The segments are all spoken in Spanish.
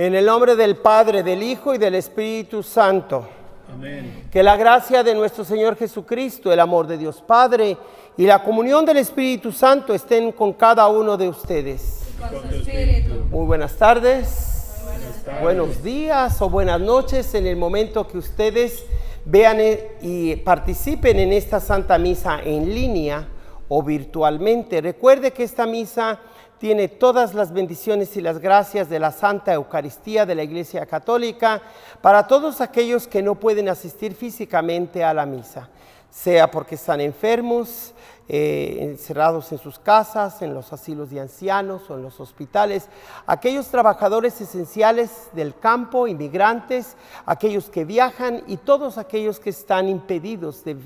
En el nombre del Padre, del Hijo y del Espíritu Santo. Amén. Que la gracia de nuestro Señor Jesucristo, el amor de Dios Padre y la comunión del Espíritu Santo estén con cada uno de ustedes. con. Muy buenas tardes, buenos días o buenas noches en el momento que ustedes vean eh, y participen en esta Santa Misa en línea o virtualmente. Recuerde que esta misa tiene todas las bendiciones y las gracias de la Santa Eucaristía de la Iglesia Católica para todos aquellos que no pueden asistir físicamente a la misa, sea porque están enfermos, eh, encerrados en sus casas, en los asilos de ancianos o en los hospitales, aquellos trabajadores esenciales del campo, inmigrantes, aquellos que viajan y todos aquellos que están impedidos de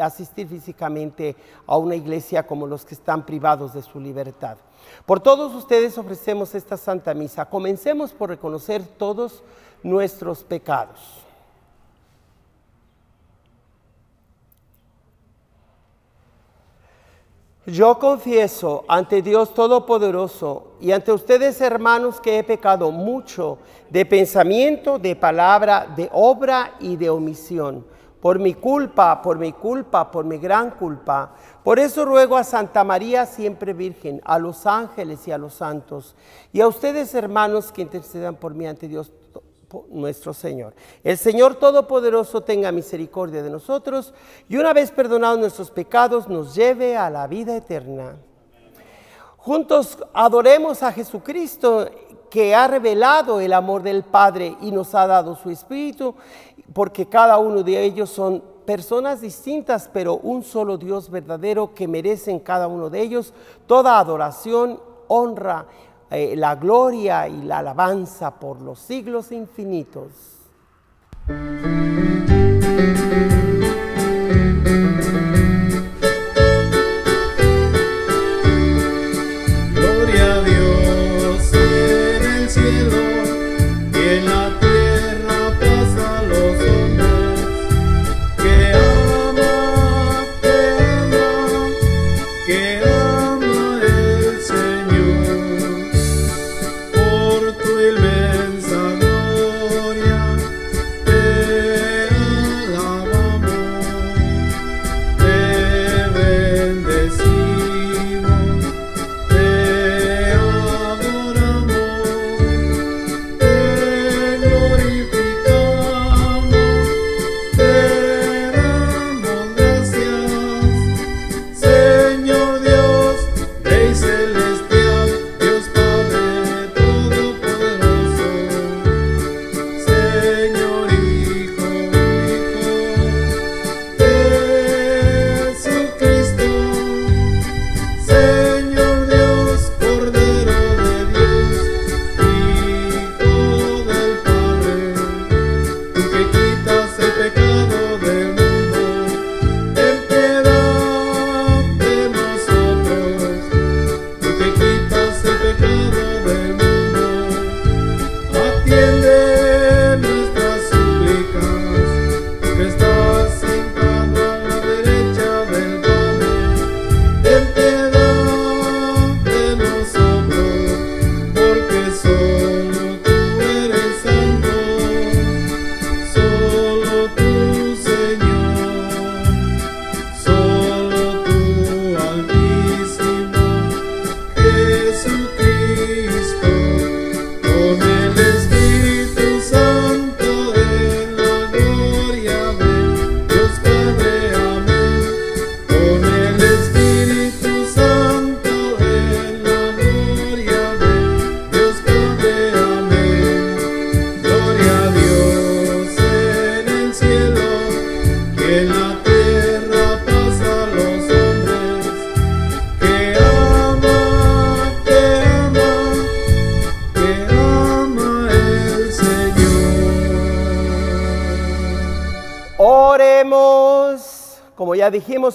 asistir físicamente a una iglesia como los que están privados de su libertad. Por todos ustedes ofrecemos esta Santa Misa. Comencemos por reconocer todos nuestros pecados. Yo confieso ante Dios Todopoderoso y ante ustedes hermanos que he pecado mucho de pensamiento, de palabra, de obra y de omisión. Por mi culpa, por mi culpa, por mi gran culpa. Por eso ruego a Santa María siempre Virgen, a los ángeles y a los santos, y a ustedes hermanos que intercedan por mí ante Dios nuestro Señor. El Señor Todopoderoso tenga misericordia de nosotros y una vez perdonados nuestros pecados nos lleve a la vida eterna. Juntos adoremos a Jesucristo que ha revelado el amor del Padre y nos ha dado su Espíritu, porque cada uno de ellos son personas distintas, pero un solo Dios verdadero que merecen cada uno de ellos toda adoración, honra, eh, la gloria y la alabanza por los siglos infinitos.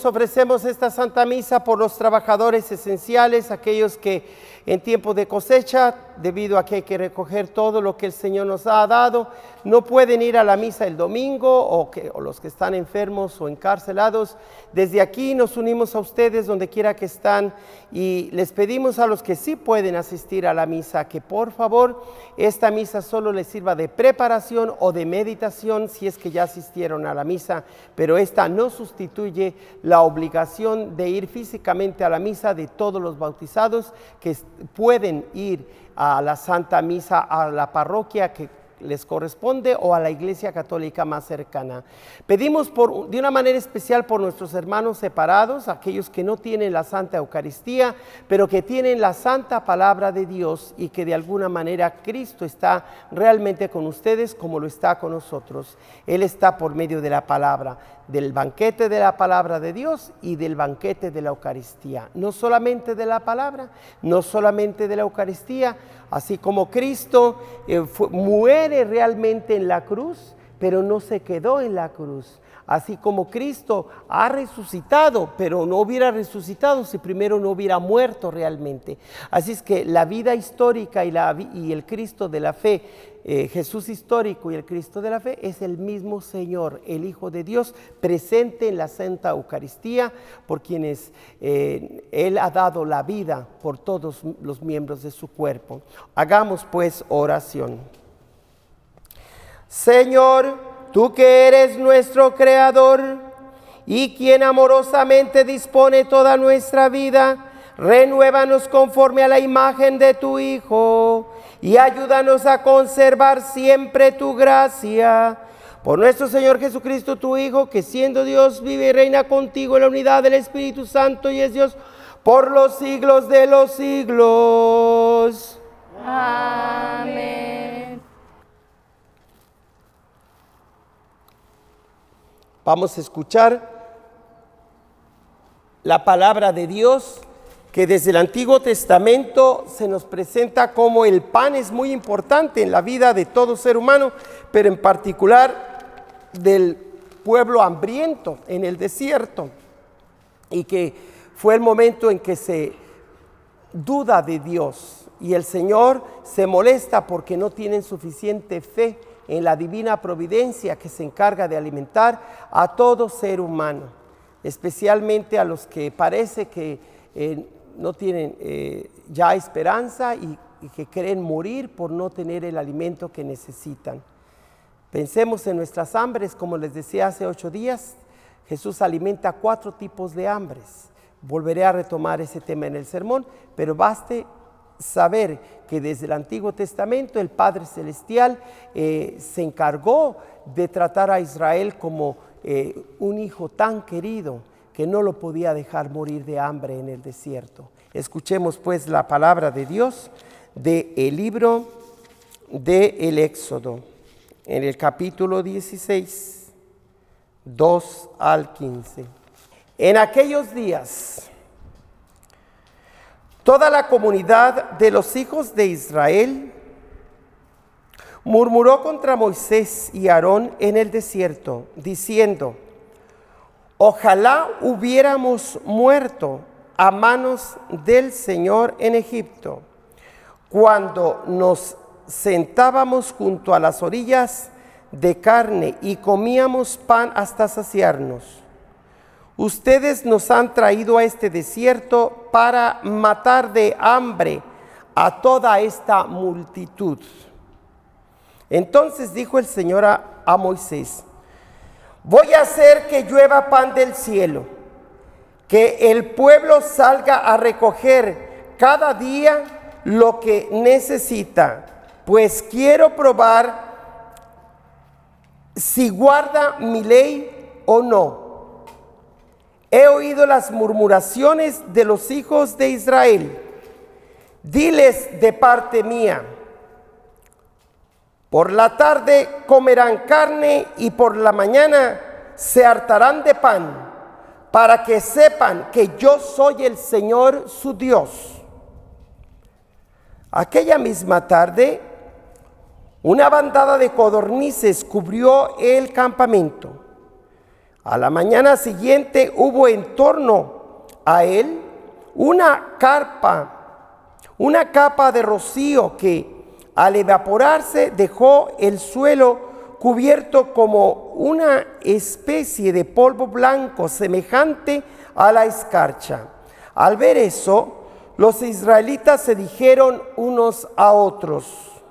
Ofrecemos esta Santa Misa por los trabajadores esenciales, aquellos que en tiempo de cosecha, debido a que hay que recoger todo lo que el Señor nos ha dado, no pueden ir a la misa el domingo o, que, o los que están enfermos o encarcelados. Desde aquí nos unimos a ustedes donde quiera que están y les pedimos a los que sí pueden asistir a la misa que por favor esta misa solo les sirva de preparación o de meditación si es que ya asistieron a la misa, pero esta no sustituye la obligación de ir físicamente a la misa de todos los bautizados que pueden ir a la Santa Misa a la parroquia que les corresponde o a la iglesia católica más cercana. Pedimos por, de una manera especial por nuestros hermanos separados, aquellos que no tienen la Santa Eucaristía, pero que tienen la Santa Palabra de Dios y que de alguna manera Cristo está realmente con ustedes como lo está con nosotros. Él está por medio de la palabra, del banquete de la palabra de Dios y del banquete de la Eucaristía. No solamente de la palabra, no solamente de la Eucaristía, así como Cristo eh, muere realmente en la cruz, pero no se quedó en la cruz. Así como Cristo ha resucitado, pero no hubiera resucitado si primero no hubiera muerto realmente. Así es que la vida histórica y, el Cristo de la fe eh, Jesús histórico y el Cristo de la fe es el mismo Señor, el Hijo de Dios, presente en la Santa Eucaristía, por quienes eh, Él ha dado la vida por todos los miembros de su cuerpo. Hagamos pues oración. Señor, tú que eres nuestro Creador y quien amorosamente dispone toda nuestra vida, renuévanos conforme a la imagen de tu Hijo y ayúdanos a conservar siempre tu gracia. Por nuestro Señor Jesucristo, tu Hijo, que siendo Dios vive y reina contigo en la unidad del Espíritu Santo y es Dios por los siglos de los siglos. Amén. Vamos a escuchar la palabra de Dios que desde el Antiguo Testamento se nos presenta como el pan es muy importante en la vida de todo ser humano, pero en particular del pueblo hambriento en el desierto, y que fue el momento en que se duda de Dios y el Señor se molesta porque no tienen suficiente fe en la divina providencia que se encarga de alimentar a todo ser humano, especialmente a los que parece que eh, no tienen eh, ya esperanza y, que creen morir por no tener el alimento que necesitan. Pensemos en nuestras hambres, como les decía hace ocho días, Jesús alimenta cuatro tipos de hambres. Volveré a retomar ese tema en el sermón, pero baste saber que desde el Antiguo Testamento el Padre Celestial eh, se encargó de tratar a Israel como eh, un hijo tan querido que no lo podía dejar morir de hambre en el desierto. Escuchemos pues la palabra de Dios del el libro del el Éxodo, en el capítulo 16, 2 al 15. En aquellos días, toda la comunidad de los hijos de Israel murmuró contra Moisés y Aarón en el desierto, diciendo, Ojalá hubiéramos muerto a manos del Señor en Egipto, cuando nos sentábamos junto a las orillas de carne y comíamos pan hasta saciarnos. Ustedes nos han traído a este desierto para matar de hambre a toda esta multitud. Entonces dijo el Señor a, Moisés, voy a hacer que llueva pan del cielo, que el pueblo salga a recoger cada día lo que necesita, pues quiero probar si guarda mi ley o no. He oído las murmuraciones de los hijos de Israel. Diles de parte mía por la tarde comerán carne y por la mañana se hartarán de pan, para que sepan que yo soy el Señor su Dios. Aquella misma tarde, una bandada de codornices cubrió el campamento. A la mañana siguiente hubo en torno a él una carpa una capa de rocío que al evaporarse dejó el suelo cubierto como una especie de polvo blanco semejante a la escarcha. Al ver eso, los israelitas se dijeron unos a otros,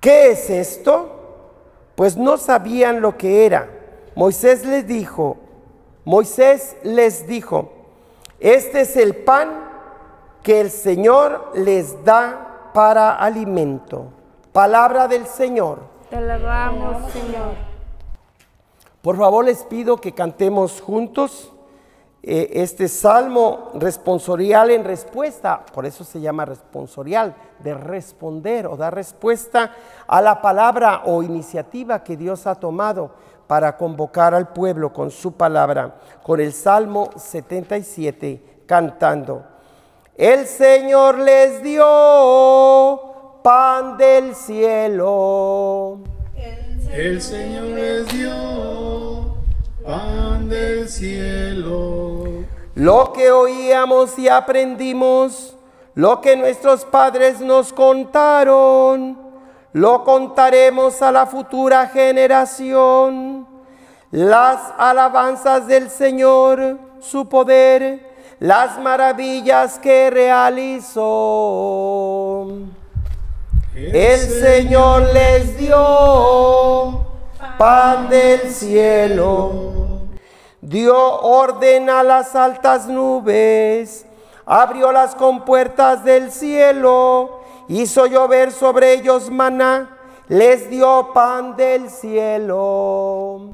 ¿qué es esto? Pues no sabían lo que era. Moisés les dijo, Moisés les dijo, este es el pan que el Señor les da para alimento. Palabra del Señor. Te alabamos, Señor. Por favor les pido que cantemos juntos eh, este salmo responsorial en respuesta, por eso se llama responsorial, de responder o dar respuesta a la palabra o iniciativa que Dios ha tomado para convocar al pueblo con su palabra, con el Salmo 77, cantando. El Señor les dio pan del cielo. El Señor les dio pan del cielo. Lo que oíamos y aprendimos, lo que nuestros padres nos contaron, lo contaremos a la futura generación. Las alabanzas del Señor, su poder, las maravillas que realizó. El Señor les dio pan del cielo, dio orden a las altas nubes, abrió las compuertas del cielo, hizo llover sobre ellos maná, les dio pan del cielo.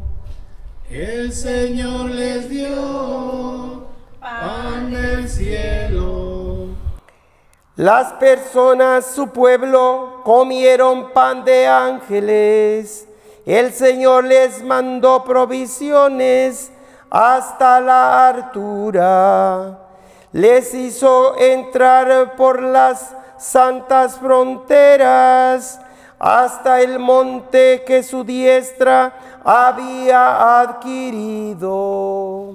El Señor les dio pan del cielo. Las personas, su pueblo, comieron pan de ángeles. El Señor les mandó provisiones hasta la altura. Les hizo entrar por las santas fronteras hasta el monte que su diestra había adquirido.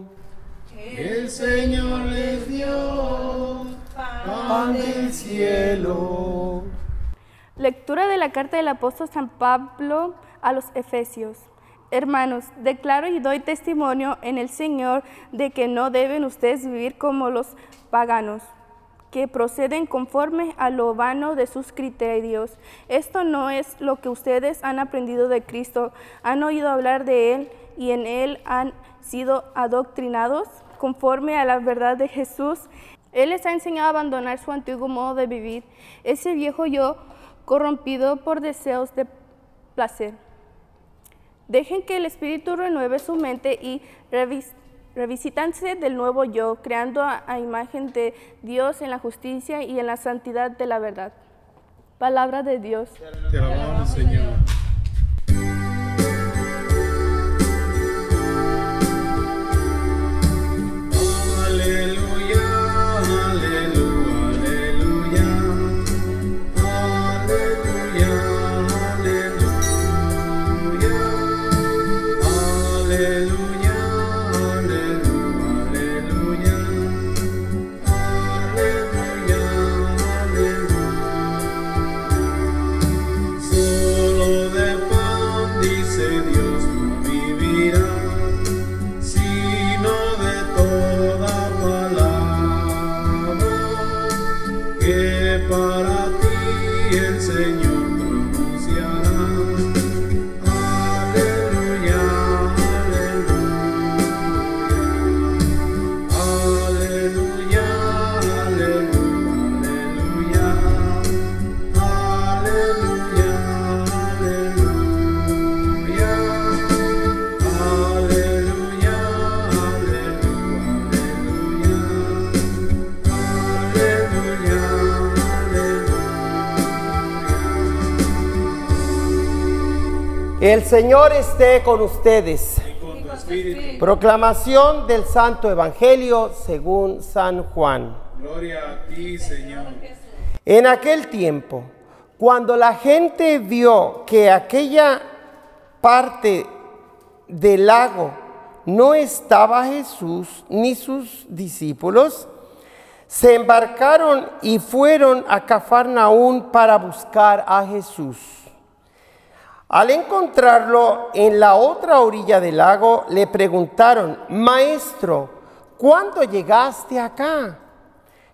El Señor les dio pan del cielo. Lectura de la carta del apóstol San Pablo a los Efesios. Hermanos, declaro y doy testimonio en el Señor de que no deben ustedes vivir como los paganos, que proceden conforme a lo vano de sus criterios. Esto no es lo que ustedes han aprendido de Cristo, han oído hablar de Él y en Él han sido adoctrinados conforme a la verdad de Jesús. Él les ha enseñado a abandonar su antiguo modo de vivir, ese viejo yo corrompido por deseos de placer. Dejen que el Espíritu renueve su mente y revis revisítanse del nuevo yo, creando a, a imagen de Dios en la justicia y en la santidad de la verdad. Palabra de Dios. Te alabamos, Señor. Aleluya, El Señor esté con ustedes. Con. Proclamación del Santo Evangelio según San Juan. Gloria a ti, Señor. En aquel tiempo, cuando la gente vio que aquella parte del lago no estaba Jesús ni sus discípulos, Se embarcaron y fueron a Cafarnaún para buscar a Jesús. Al encontrarlo en la otra orilla del lago, le preguntaron, Maestro, ¿cuándo llegaste acá?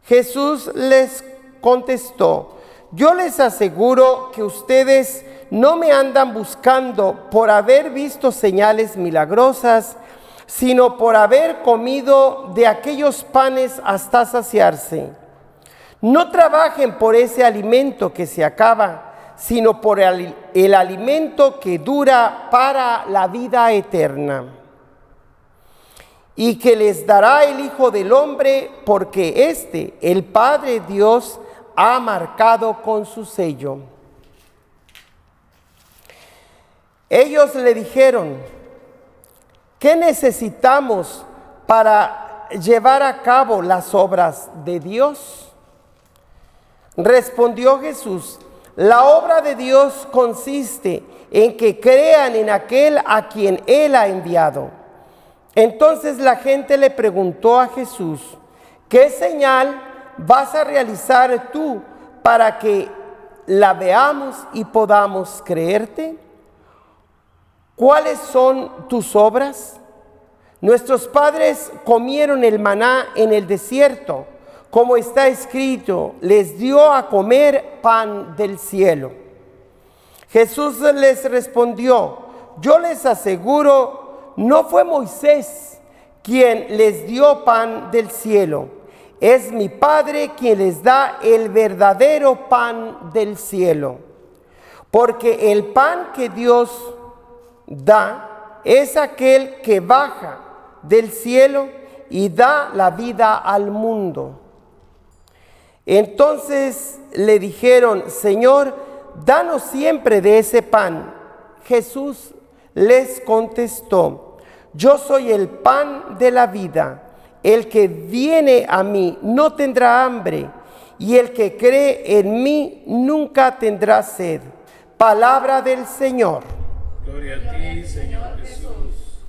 Jesús les contestó, yo les aseguro que ustedes no me andan buscando por haber visto señales milagrosas, sino por haber comido de aquellos panes hasta saciarse. No trabajen por ese alimento que se acaba, sino por el, el alimento que dura para la vida eterna. Y que les dará el Hijo del Hombre, porque éste, el Padre Dios, ha marcado con su sello. Ellos le dijeron, ¿qué necesitamos para llevar a cabo las obras de Dios? Respondió Jesús, la obra de Dios consiste en que crean en aquel a quien Él ha enviado. Entonces la gente le preguntó a Jesús, ¿qué señal vas a realizar tú para que la veamos y podamos creerte? ¿Cuáles son tus obras? Nuestros padres comieron el maná en el desierto, como está escrito, les dio a comer pan del cielo. Jesús les respondió, yo les aseguro, no fue Moisés quien les dio pan del cielo, es mi Padre quien les da el verdadero pan del cielo. Porque el pan que Dios da es aquel que baja del cielo y da la vida al mundo. Entonces le dijeron, Señor, danos siempre de ese pan. Jesús les contestó, yo soy el pan de la vida. El que viene a mí no tendrá hambre, y el que cree en mí nunca tendrá sed. Palabra del Señor. Gloria a ti, Señor Jesús.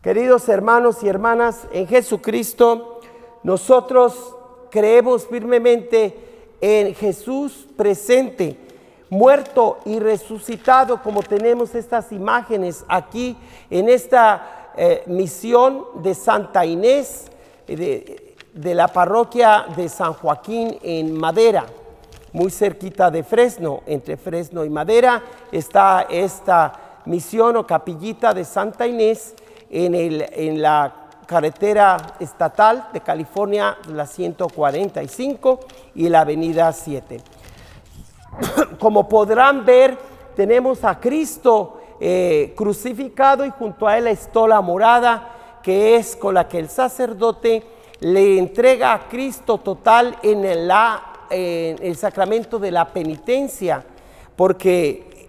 Queridos hermanos y hermanas, en Jesucristo nosotros creemos firmemente en Jesús presente, muerto y resucitado, como tenemos estas imágenes aquí en esta eh, misión de Santa Inés, eh, de, de la parroquia de San Joaquín en Madera muy cerquita de Fresno, entre Fresno y Madera, está esta misión o capillita de Santa Inés en, el, en la carretera estatal de California, la 145 y la avenida 7. Como podrán ver, tenemos a Cristo eh, crucificado y junto a él la estola morada, que es con la que el sacerdote le entrega a Cristo total en eh, el sacramento de la penitencia, porque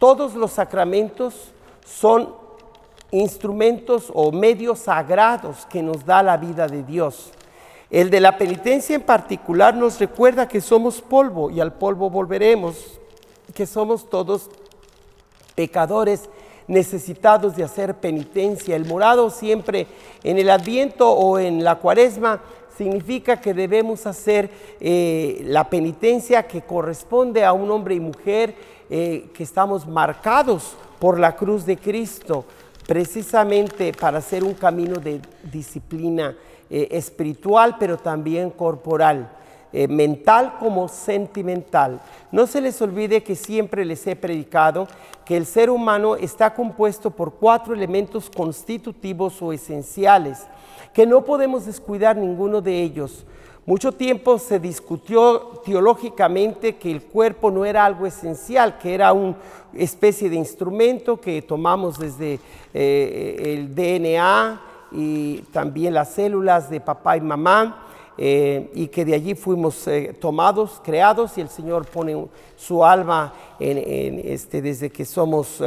todos los sacramentos son instrumentos o medios sagrados que nos da la vida de Dios. El de la penitencia en particular nos recuerda que somos polvo y al polvo volveremos, que somos todos pecadores necesitados de hacer penitencia. El morado siempre en el adviento o en la cuaresma significa que debemos hacer eh, la penitencia que corresponde a un hombre y mujer eh, que estamos marcados por la cruz de Cristo, precisamente para hacer un camino de disciplina eh, espiritual, pero también corporal. mental como sentimental. No se les olvide que siempre les he predicado que el ser humano está compuesto por cuatro elementos constitutivos o esenciales que no podemos descuidar ninguno de ellos. Mucho tiempo se discutió teológicamente que el cuerpo no era algo esencial, que era una especie de instrumento que tomamos desde eh, el DNA y también las células de papá y mamá. Eh, y que de allí fuimos eh, tomados, creados, y el Señor pone su alma este, desde que somos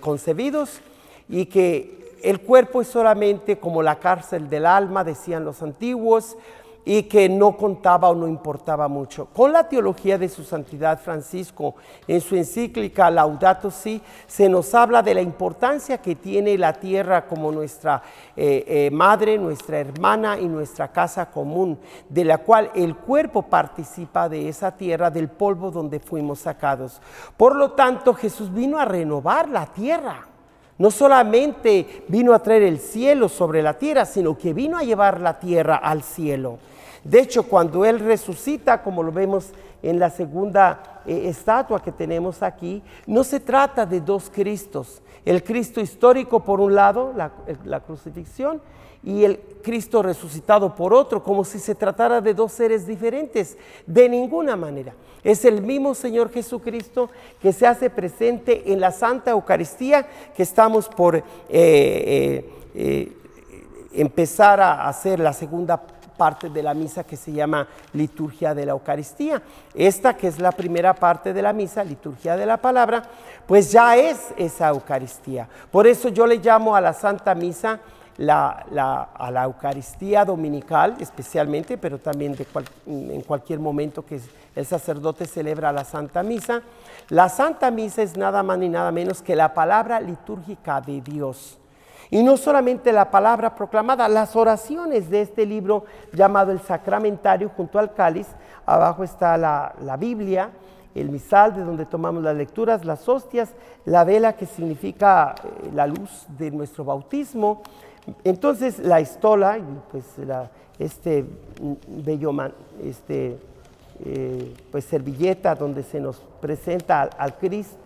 concebidos, y que el cuerpo es solamente como la cárcel del alma, decían los antiguos, y que no contaba o no importaba mucho. Con la teología de su santidad Francisco, en su encíclica Laudato Si, se nos habla de la importancia que tiene la tierra como nuestra eh, eh, madre, nuestra hermana y nuestra casa común, de la cual el cuerpo participa de esa tierra, del polvo donde fuimos sacados. Por lo tanto, Jesús vino a renovar la tierra. No solamente vino a traer el cielo sobre la tierra, sino que vino a llevar la tierra al cielo. De hecho, cuando Él resucita, como lo vemos en la segunda eh, estatua que tenemos aquí, no se trata de dos Cristos. El Cristo histórico por un lado, la, la crucifixión, y el Cristo resucitado por otro, como si se tratara de dos seres diferentes. De ninguna manera. Es el mismo Señor Jesucristo que se hace presente en la Santa Eucaristía que estamos por eh, eh, eh, empezar a hacer la segunda parte de la misa que se llama liturgia de la Eucaristía. Esta que es la primera parte de la misa, liturgia de la palabra, pues ya es esa Eucaristía. Por eso yo le llamo a la Santa Misa la, a la Eucaristía dominical especialmente, pero también en cualquier momento que el sacerdote celebra la Santa Misa. La Santa Misa es nada más ni nada menos que la palabra litúrgica de Dios. Y no solamente la palabra proclamada, las oraciones de este libro llamado el Sacramentario junto al cáliz, abajo está la, la Biblia, el misal de donde tomamos las lecturas, las hostias, la vela que significa eh, la luz de nuestro bautismo, entonces la estola, pues la, este bello man, este, eh, pues servilleta donde se nos presenta al,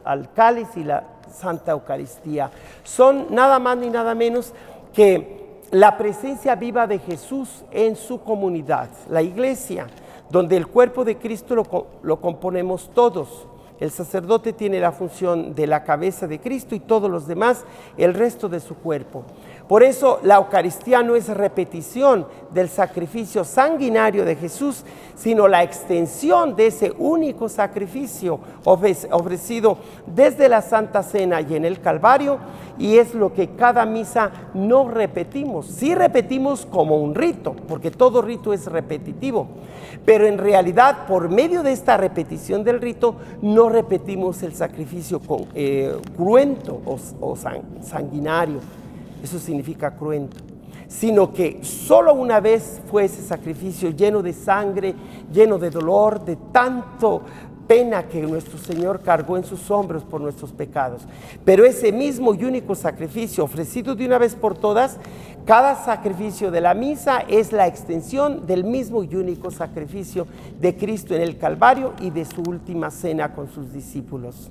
al, cáliz y la Santa Eucaristía, son nada más ni nada menos que la presencia viva de Jesús en su comunidad, la iglesia, donde el cuerpo de Cristo lo, lo componemos todos. El sacerdote tiene la función de la cabeza de Cristo y todos los demás el resto de su cuerpo. Por eso la Eucaristía no es repetición del sacrificio sanguinario de Jesús, sino la extensión de ese único sacrificio ofrecido desde la Santa Cena y en el Calvario, y es lo que cada misa no repetimos. Sí repetimos como un rito, porque todo rito es repetitivo, pero en realidad por medio de esta repetición del rito no repetimos el sacrificio con, eh, cruento o, o sanguinario eso significa cruento, sino que solo una vez fue ese sacrificio lleno de sangre, lleno de dolor, de tanto pena que nuestro Señor cargó en sus hombros por nuestros pecados. Pero ese mismo y único sacrificio ofrecido de una vez por todas, cada sacrificio de la misa es la extensión del mismo y único sacrificio de Cristo en el Calvario y de su última cena con sus discípulos.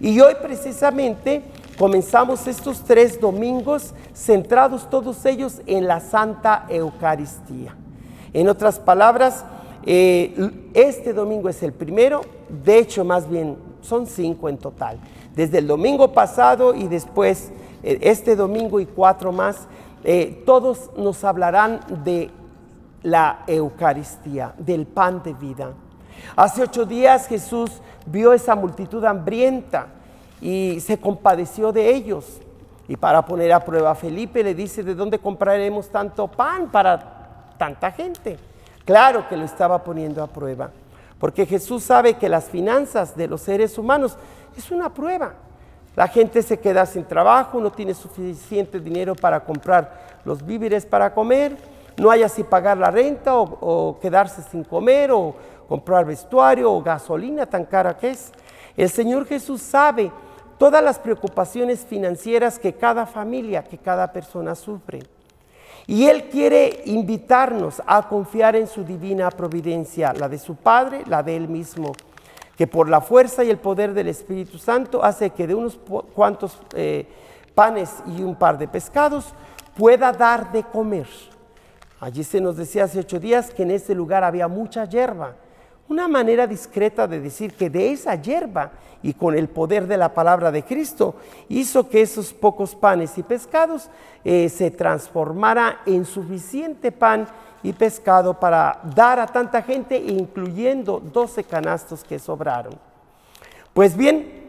Y hoy precisamente comenzamos estos tres domingos centrados todos ellos en la Santa Eucaristía. En otras palabras, eh, este domingo es el primero, de hecho más bien son cinco en total. Desde el domingo pasado y después eh, este domingo y cuatro más, eh, todos nos hablarán de la Eucaristía, del pan de vida. Hace ocho días Jesús vio esa multitud hambrienta y se compadeció de ellos. Y para poner a prueba a Felipe le dice, ¿de dónde compraremos tanto pan para tanta gente? Claro que lo estaba poniendo a prueba, porque Jesús sabe que las finanzas de los seres humanos es una prueba. La gente se queda sin trabajo, no tiene suficiente dinero para comprar los víveres para comer, no hay así pagar la renta o, o quedarse sin comer o comprar vestuario o gasolina tan cara que es. El Señor Jesús sabe todas las preocupaciones financieras que cada familia, que cada persona sufre. Y Él quiere invitarnos a confiar en su divina providencia, la de su Padre, la de Él mismo, que por la fuerza y el poder del Espíritu Santo hace que de unos cuantos eh, panes y un par de pescados pueda dar de comer. Allí se nos decía hace ocho días que en ese lugar había mucha hierba una manera discreta de decir que de esa hierba y con el poder de la palabra de Cristo hizo que esos pocos panes y pescados eh, se transformara en suficiente pan y pescado para dar a tanta gente, incluyendo 12 canastos que sobraron. Pues bien,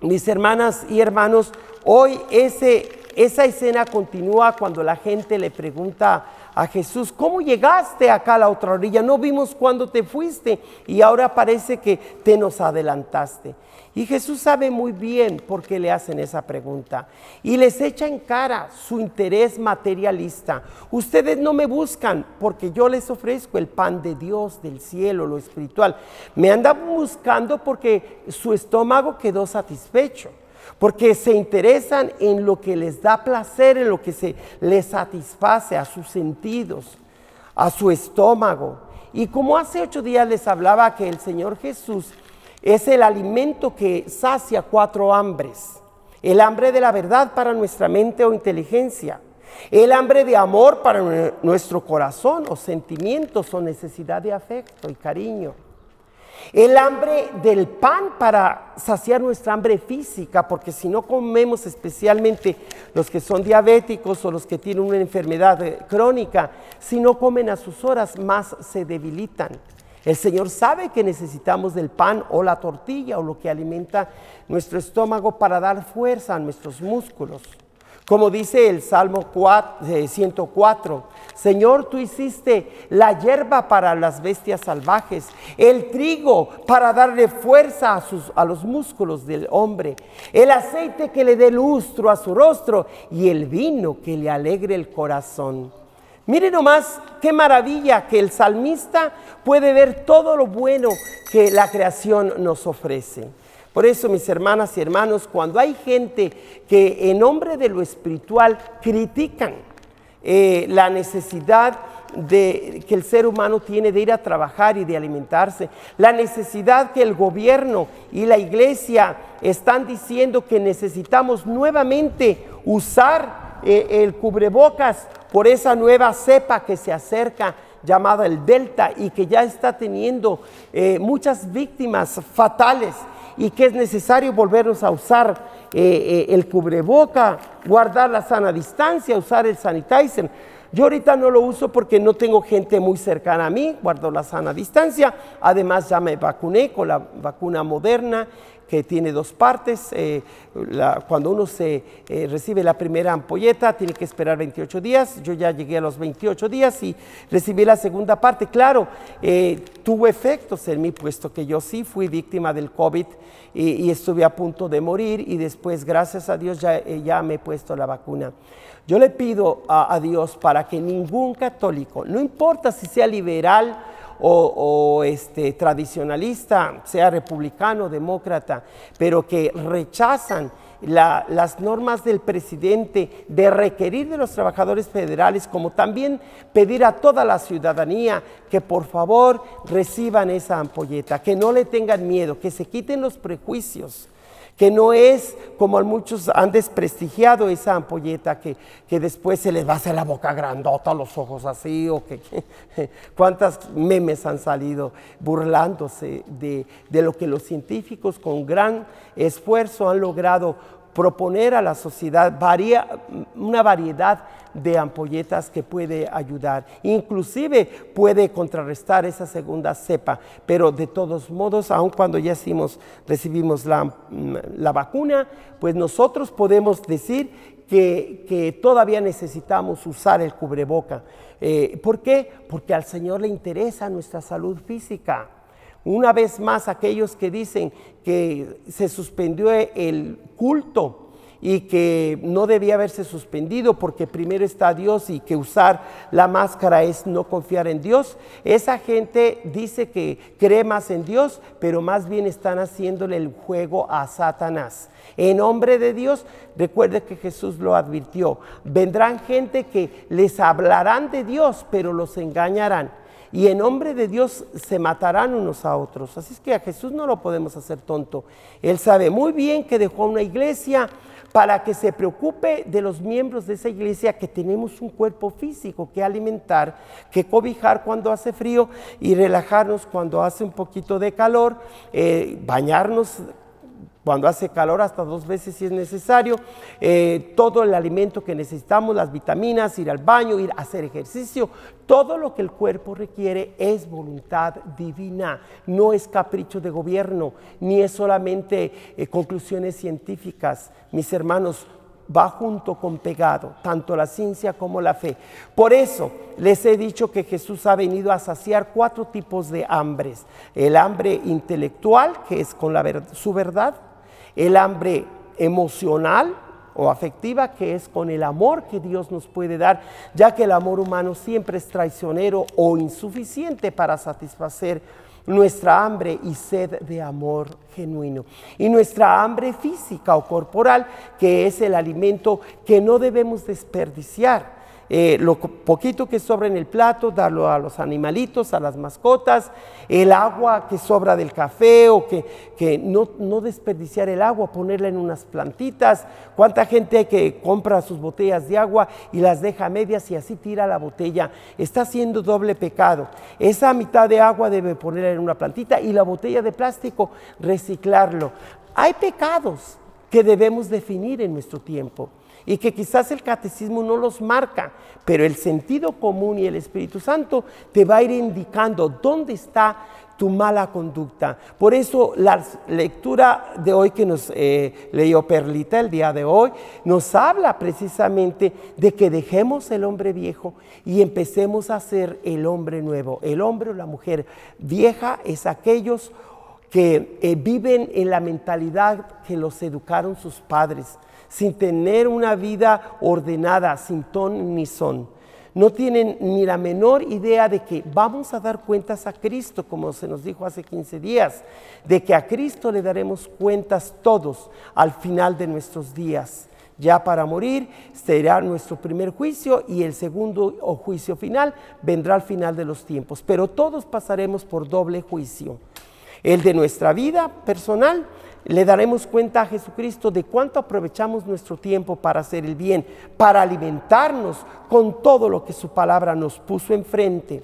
mis hermanas y hermanos, hoy ese, esa escena continúa cuando la gente le pregunta a Jesús, ¿cómo llegaste acá a la otra orilla? No vimos cuándo te fuiste y ahora parece que te nos adelantaste. Y Jesús sabe muy bien por qué le hacen esa pregunta. Y les echa en cara su interés materialista. Ustedes no me buscan porque yo les ofrezco el pan de Dios, del cielo, lo espiritual. Me andan buscando porque su estómago quedó satisfecho. Porque se interesan en lo que les da placer, en lo que se les satisface a sus sentidos, a su estómago. Y como hace ocho días les hablaba que el Señor Jesús es el alimento que sacia cuatro hambres. El hambre de la verdad para nuestra mente o inteligencia. El hambre de amor para nuestro corazón o sentimientos o necesidad de afecto y cariño. El hambre del pan para saciar nuestra hambre física, porque si no comemos especialmente los que son diabéticos o los que tienen una enfermedad eh, crónica, si no comen a sus horas más se debilitan. El Señor sabe que necesitamos del pan o la tortilla o lo que alimenta nuestro estómago para dar fuerza a nuestros músculos. Como dice el Salmo 104, eh, Señor, tú hiciste la hierba para las bestias salvajes, el trigo para darle fuerza a, sus, a los músculos del hombre, el aceite que le dé lustro a su rostro y el vino que le alegre el corazón. Mire nomás qué maravilla que el salmista puede ver todo lo bueno que la creación nos ofrece. Por eso, mis hermanas y hermanos, cuando hay gente que en nombre de lo espiritual critican eh, la necesidad de, que el ser humano tiene de ir a trabajar y de alimentarse, la necesidad que el gobierno y la iglesia están diciendo que necesitamos nuevamente usar eh, el cubrebocas por esa nueva cepa que se acerca llamada el Delta y que ya está teniendo eh, muchas víctimas fatales y que es necesario volvernos a usar eh, el cubreboca, guardar la sana distancia, usar el sanitizer. Yo ahorita no lo uso porque no tengo gente muy cercana a mí, guardo la sana distancia. Además ya me vacuné con la vacuna moderna que tiene dos partes. Eh, cuando uno se eh, recibe la primera ampolleta, tiene que esperar 28 días. Yo ya llegué a los 28 días y recibí la segunda parte. Claro, eh, tuvo efectos en mí, puesto que yo sí fui víctima del COVID y, estuve a punto de morir y después, gracias a Dios, ya, ya me he puesto la vacuna. Yo le pido a Dios para que ningún católico, no importa si sea liberal, o, este, tradicionalista, sea republicano, demócrata, pero que rechazan las normas del presidente de requerir de los trabajadores federales, como también pedir a toda la ciudadanía que por favor reciban esa ampolleta, que no le tengan miedo, que se quiten los prejuicios que no es como muchos han desprestigiado esa ampolleta que, que después se les va a hacer la boca grandota, los ojos así, o que, cuántas memes han salido burlándose de, de lo que los científicos con gran esfuerzo han logrado proponer a la sociedad una variedad de ampolletas que puede ayudar. Inclusive puede contrarrestar esa segunda cepa, pero de todos modos, aun cuando ya recibimos la, la, vacuna, pues nosotros podemos decir que, todavía necesitamos usar el cubreboca. Eh, ¿Por qué? Porque al Señor le interesa nuestra salud física. Una vez más, aquellos que dicen que se suspendió el culto y que no debía haberse suspendido porque primero está Dios y que usar la máscara es no confiar en Dios. Esa gente dice que cree más en Dios, pero más bien están haciéndole el juego a Satanás. En nombre de Dios, recuerde que Jesús lo advirtió. Vendrán gente que les hablarán de Dios, pero los engañarán y en nombre de Dios se matarán unos a otros. Así es que a Jesús no lo podemos hacer tonto. Él sabe muy bien que dejó una iglesia para que se preocupe de los miembros de esa iglesia que tenemos un cuerpo físico que alimentar, que cobijar cuando hace frío y relajarnos cuando hace un poquito de calor, eh, bañarnos cuando hace calor hasta dos veces si es necesario, eh, todo el alimento que necesitamos, las vitaminas, ir al baño, ir a hacer ejercicio, todo lo que el cuerpo requiere es voluntad divina, no es capricho de gobierno, ni es solamente eh, conclusiones científicas. Mis hermanos, va junto con pegado, tanto la ciencia como la fe. Por eso les he dicho que Jesús ha venido a saciar cuatro tipos de hambres. El hambre intelectual, que es con la ver- su verdad, el hambre emocional o afectiva, que es con el amor que Dios nos puede dar, ya que el amor humano siempre es traicionero o insuficiente para satisfacer nuestra hambre y sed de amor genuino. Y nuestra hambre física o corporal, que es el alimento que no debemos desperdiciar. Eh, lo poquito que sobra en el plato, darlo a los animalitos, a las mascotas, el agua que sobra del café o que, que no, no desperdiciar el agua, ponerla en unas plantitas. ¿Cuánta gente que compra sus botellas de agua y las deja medias y así tira la botella? Está haciendo doble pecado. Esa mitad de agua debe ponerla en una plantita y la botella de plástico reciclarlo. Hay pecados que debemos definir en nuestro tiempo y que quizás el catecismo no los marca, pero el sentido común y el Espíritu Santo te va a ir indicando dónde está tu mala conducta. Por eso la lectura de hoy que nos eh, leyó Perlita el día de hoy, nos habla precisamente de que dejemos el hombre viejo y empecemos a ser el hombre nuevo. El hombre o la mujer vieja es aquellos que eh, viven en la mentalidad que los educaron sus padres, sin tener una vida ordenada, sin ton ni son. No tienen ni la menor idea de que vamos a dar cuentas a Cristo, como se nos dijo hace 15 días, de que a Cristo le daremos cuentas todos al final de nuestros días. Ya para morir será nuestro primer juicio y el segundo o juicio final vendrá al final de los tiempos. Pero todos pasaremos por doble juicio. El de nuestra vida personal, le daremos cuenta a Jesucristo de cuánto aprovechamos nuestro tiempo para hacer el bien, para alimentarnos con todo lo que su palabra nos puso enfrente,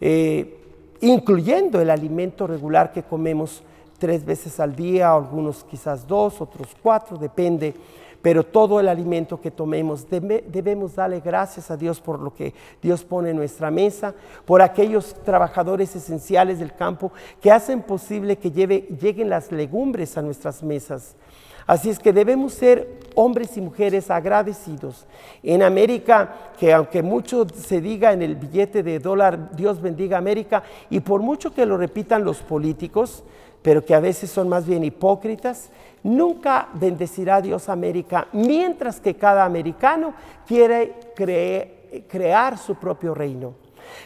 eh, incluyendo el alimento regular que comemos tres veces al día, algunos quizás dos, otros cuatro, depende pero todo el alimento que tomemos debe- debemos darle gracias a Dios por lo que Dios pone en nuestra mesa, por aquellos trabajadores esenciales del campo que hacen posible que lleguen las legumbres a nuestras mesas. Así es que debemos ser hombres y mujeres agradecidos. En América, que aunque mucho se diga en el billete de dólar, Dios bendiga América, y por mucho que lo repitan los políticos, pero que a veces son más bien hipócritas, nunca bendecirá Dios a América, mientras que cada americano quiere crear su propio reino.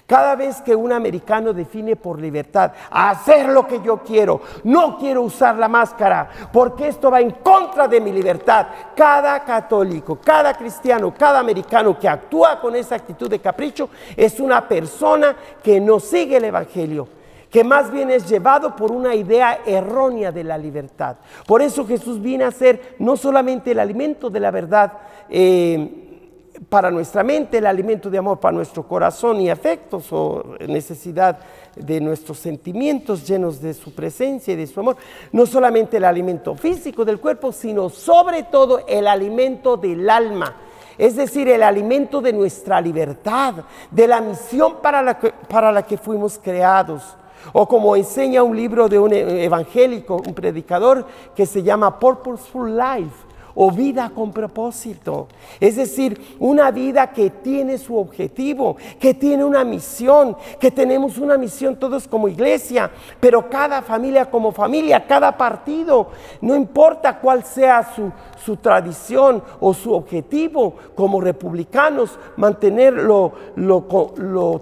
Cada vez que un americano define por libertad hacer lo que yo quiero, no quiero usar la máscara, porque esto va en contra de mi libertad. Cada católico, cada cristiano, cada americano que actúa con esa actitud de capricho es una persona que no sigue el Evangelio que más bien es llevado por una idea errónea de la libertad. Por eso Jesús viene a ser no solamente el alimento de la verdad eh, para nuestra mente, el alimento de amor para nuestro corazón y afectos o necesidad de nuestros sentimientos llenos de su presencia y de su amor, no solamente el alimento físico del cuerpo, sino sobre todo el alimento del alma es decir, el alimento de nuestra libertad, de la misión para la que, para la que fuimos creados. O como enseña un libro de un e- evangélico, un predicador, que se llama Purposeful Life o vida con propósito. Es decir, una vida que tiene su objetivo, que tiene una misión, que tenemos una misión todos como iglesia, pero cada familia como familia, cada partido, no importa cuál sea su, su tradición o su objetivo como republicanos, mantener lo,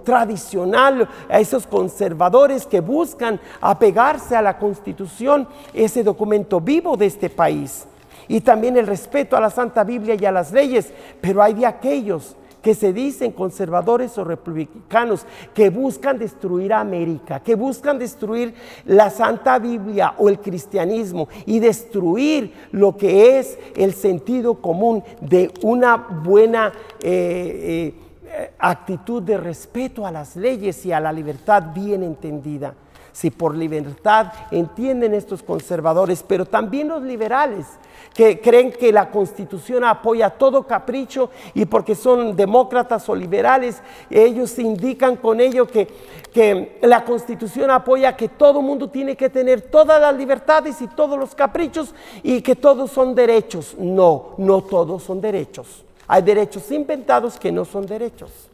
tradicional, a esos conservadores que buscan apegarse a la constitución, ese documento vivo de este país y también el respeto a la Santa Biblia y a las leyes, pero hay de aquellos que se dicen conservadores o republicanos, que buscan destruir a América, que buscan destruir la Santa Biblia o el cristianismo y destruir lo que es el sentido común de una buena eh, eh, actitud de respeto a las leyes y a la libertad bien entendida. Si por libertad entienden estos conservadores, pero también los liberales, que creen que la constitución apoya todo capricho y porque son demócratas o liberales, ellos indican con ello que, que la constitución apoya que todo mundo tiene que tener todas las libertades y todos los caprichos y que todos son derechos. No, no todos son derechos. Hay derechos inventados que no son derechos.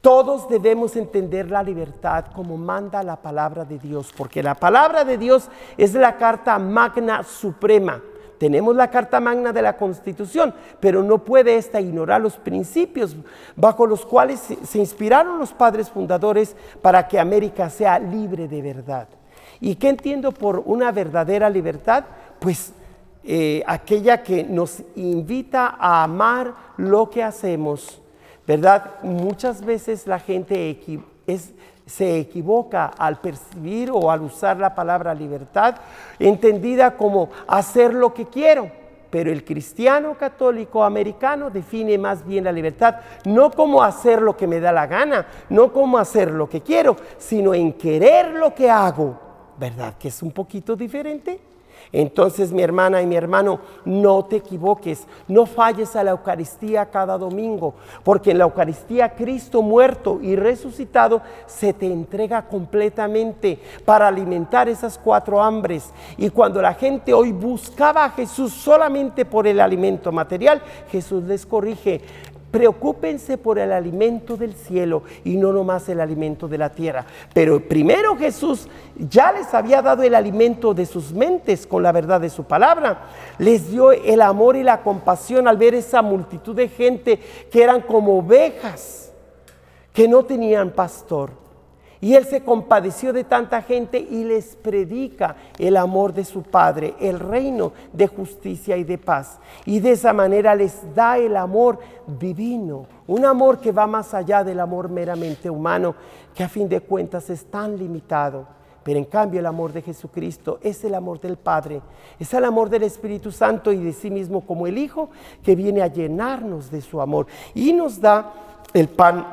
Todos debemos entender la libertad como manda la palabra de Dios, porque la palabra de Dios es la carta magna suprema. Tenemos la carta magna de la Constitución, pero no puede esta ignorar los principios bajo los cuales se inspiraron los padres fundadores para que América sea libre de verdad. ¿Y qué entiendo por una verdadera libertad? Pues eh, aquella que nos invita a amar lo que hacemos, ¿verdad? Muchas veces la gente se equivoca al percibir o al usar la palabra libertad, entendida como hacer lo que quiero. Pero el cristiano católico americano define más bien la libertad, no como hacer lo que me da la gana, no como hacer lo que quiero, sino en querer lo que hago, ¿verdad? Que es un poquito diferente. Entonces, mi hermana y mi hermano, no te equivoques, no falles a la Eucaristía cada domingo, porque en la Eucaristía Cristo muerto y resucitado se te entrega completamente para alimentar esas cuatro hambres. Y cuando la gente hoy buscaba a Jesús solamente por el alimento material, Jesús les corrige, Preocúpense por el alimento del cielo y no nomás el alimento de la tierra. Pero primero Jesús ya les había dado el alimento de sus mentes con la verdad de su palabra. Les dio el amor y la compasión al ver esa multitud de gente que eran como ovejas, que no tenían pastor. Y Él se compadeció de tanta gente y les predica el amor de su Padre, el reino de justicia y de paz. Y de esa manera les da el amor divino, un amor que va más allá del amor meramente humano, que a fin de cuentas es tan limitado. Pero en cambio el amor de Jesucristo es el amor del Padre, es el amor del Espíritu Santo y de sí mismo como el Hijo que viene a llenarnos de su amor y nos da el pan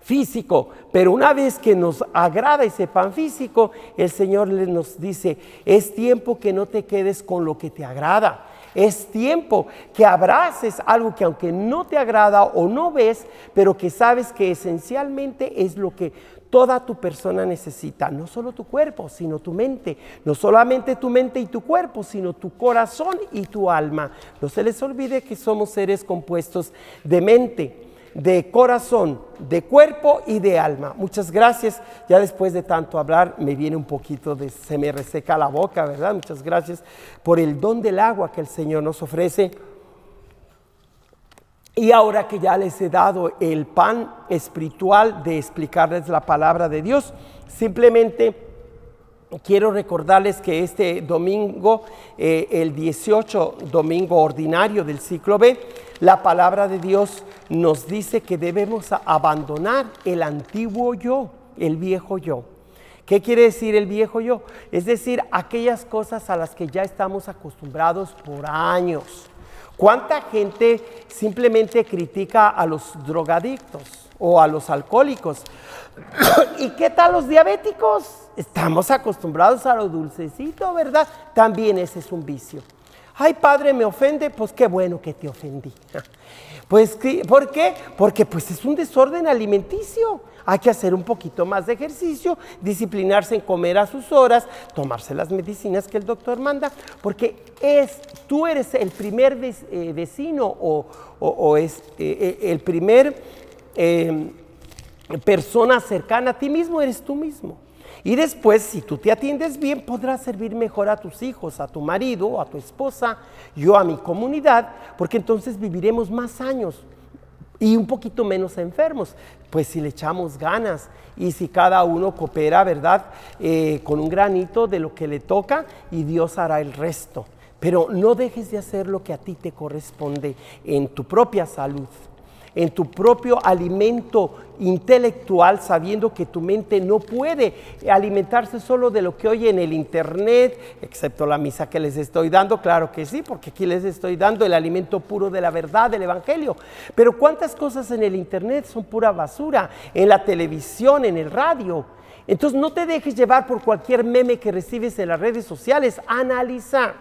físico, pero una vez que nos agrada ese pan físico, el Señor nos dice, es tiempo que no te quedes con lo que te agrada. Es tiempo que abraces algo que aunque no te agrada o no ves, pero que sabes que esencialmente es lo que toda tu persona necesita, no solo tu cuerpo, sino tu mente, no solamente tu mente y tu cuerpo, sino tu corazón y tu alma. No se les olvide que somos seres compuestos de mente de corazón, de cuerpo y de alma. Muchas gracias. Ya después de tanto hablar me viene un poquito de, se me reseca la boca, ¿verdad? Muchas gracias por el don del agua que el Señor nos ofrece. Y ahora que ya les he dado el pan espiritual de explicarles la palabra de Dios, simplemente quiero recordarles que este domingo, eh, el 18 domingo ordinario del ciclo B, la palabra de Dios nos dice que debemos abandonar el antiguo yo, el viejo yo. ¿Qué quiere decir el viejo yo? Es decir, aquellas cosas a las que ya estamos acostumbrados por años. ¿Cuánta gente simplemente critica a los drogadictos o a los alcohólicos? ¿Y qué tal los diabéticos? Estamos acostumbrados a lo dulcecito, ¿verdad? También ese es un vicio. Ay, padre, me ofende, pues qué bueno que te ofendí. Pues, ¿por qué? Porque pues es un desorden alimenticio. Hay que hacer un poquito más de ejercicio, disciplinarse en comer a sus horas, tomarse las medicinas que el doctor manda, porque es, tú eres el primer eh, vecino o, es eh, eh, el primer persona cercana a ti mismo, eres tú mismo. Y después, si tú te atiendes bien, podrás servir mejor a tus hijos, a tu marido, a tu esposa, yo a mi comunidad, porque entonces viviremos más años y un poquito menos enfermos. Pues si le echamos ganas y si cada uno coopera, ¿verdad? Eh, con un granito de lo que le toca y Dios hará el resto. Pero no dejes de hacer lo que a ti te corresponde en tu propia salud en tu propio alimento intelectual, sabiendo que tu mente no puede alimentarse solo de lo que oye en el Internet, excepto la misa que les estoy dando, claro que sí, porque aquí les estoy dando el alimento puro de la verdad, del Evangelio. Pero ¿cuántas cosas en el Internet son pura basura? En la televisión, en el radio. Entonces no te dejes llevar por cualquier meme que recibes en las redes sociales, analiza.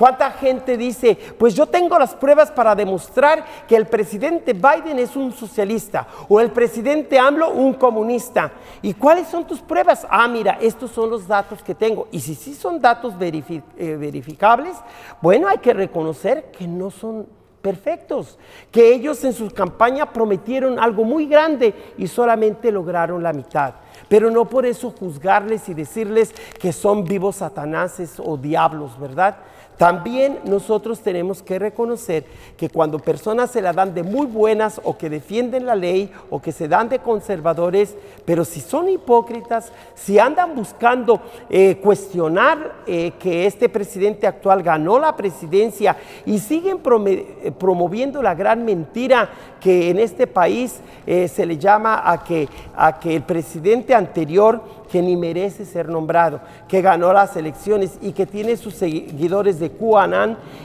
¿Cuánta gente dice, pues yo tengo las pruebas para demostrar que el presidente Biden es un socialista o el presidente AMLO un comunista? ¿Y cuáles son tus pruebas? Ah, mira, estos son los datos que tengo. Y si sí son datos eh, verificables, bueno, hay que reconocer que no son perfectos, que ellos en su campaña prometieron algo muy grande y solamente lograron la mitad. Pero no por eso juzgarles y decirles que son vivos satanases o diablos, ¿verdad? También nosotros tenemos que reconocer que cuando personas se la dan de muy buenas o que defienden la ley o que se dan de conservadores, pero si son hipócritas, si andan buscando eh, cuestionar eh, que este presidente actual ganó la presidencia y siguen eh, promoviendo la gran mentira que en este país se le llama a que, a que el presidente anterior que ni merece ser nombrado, que ganó las elecciones y que tiene sus seguidores de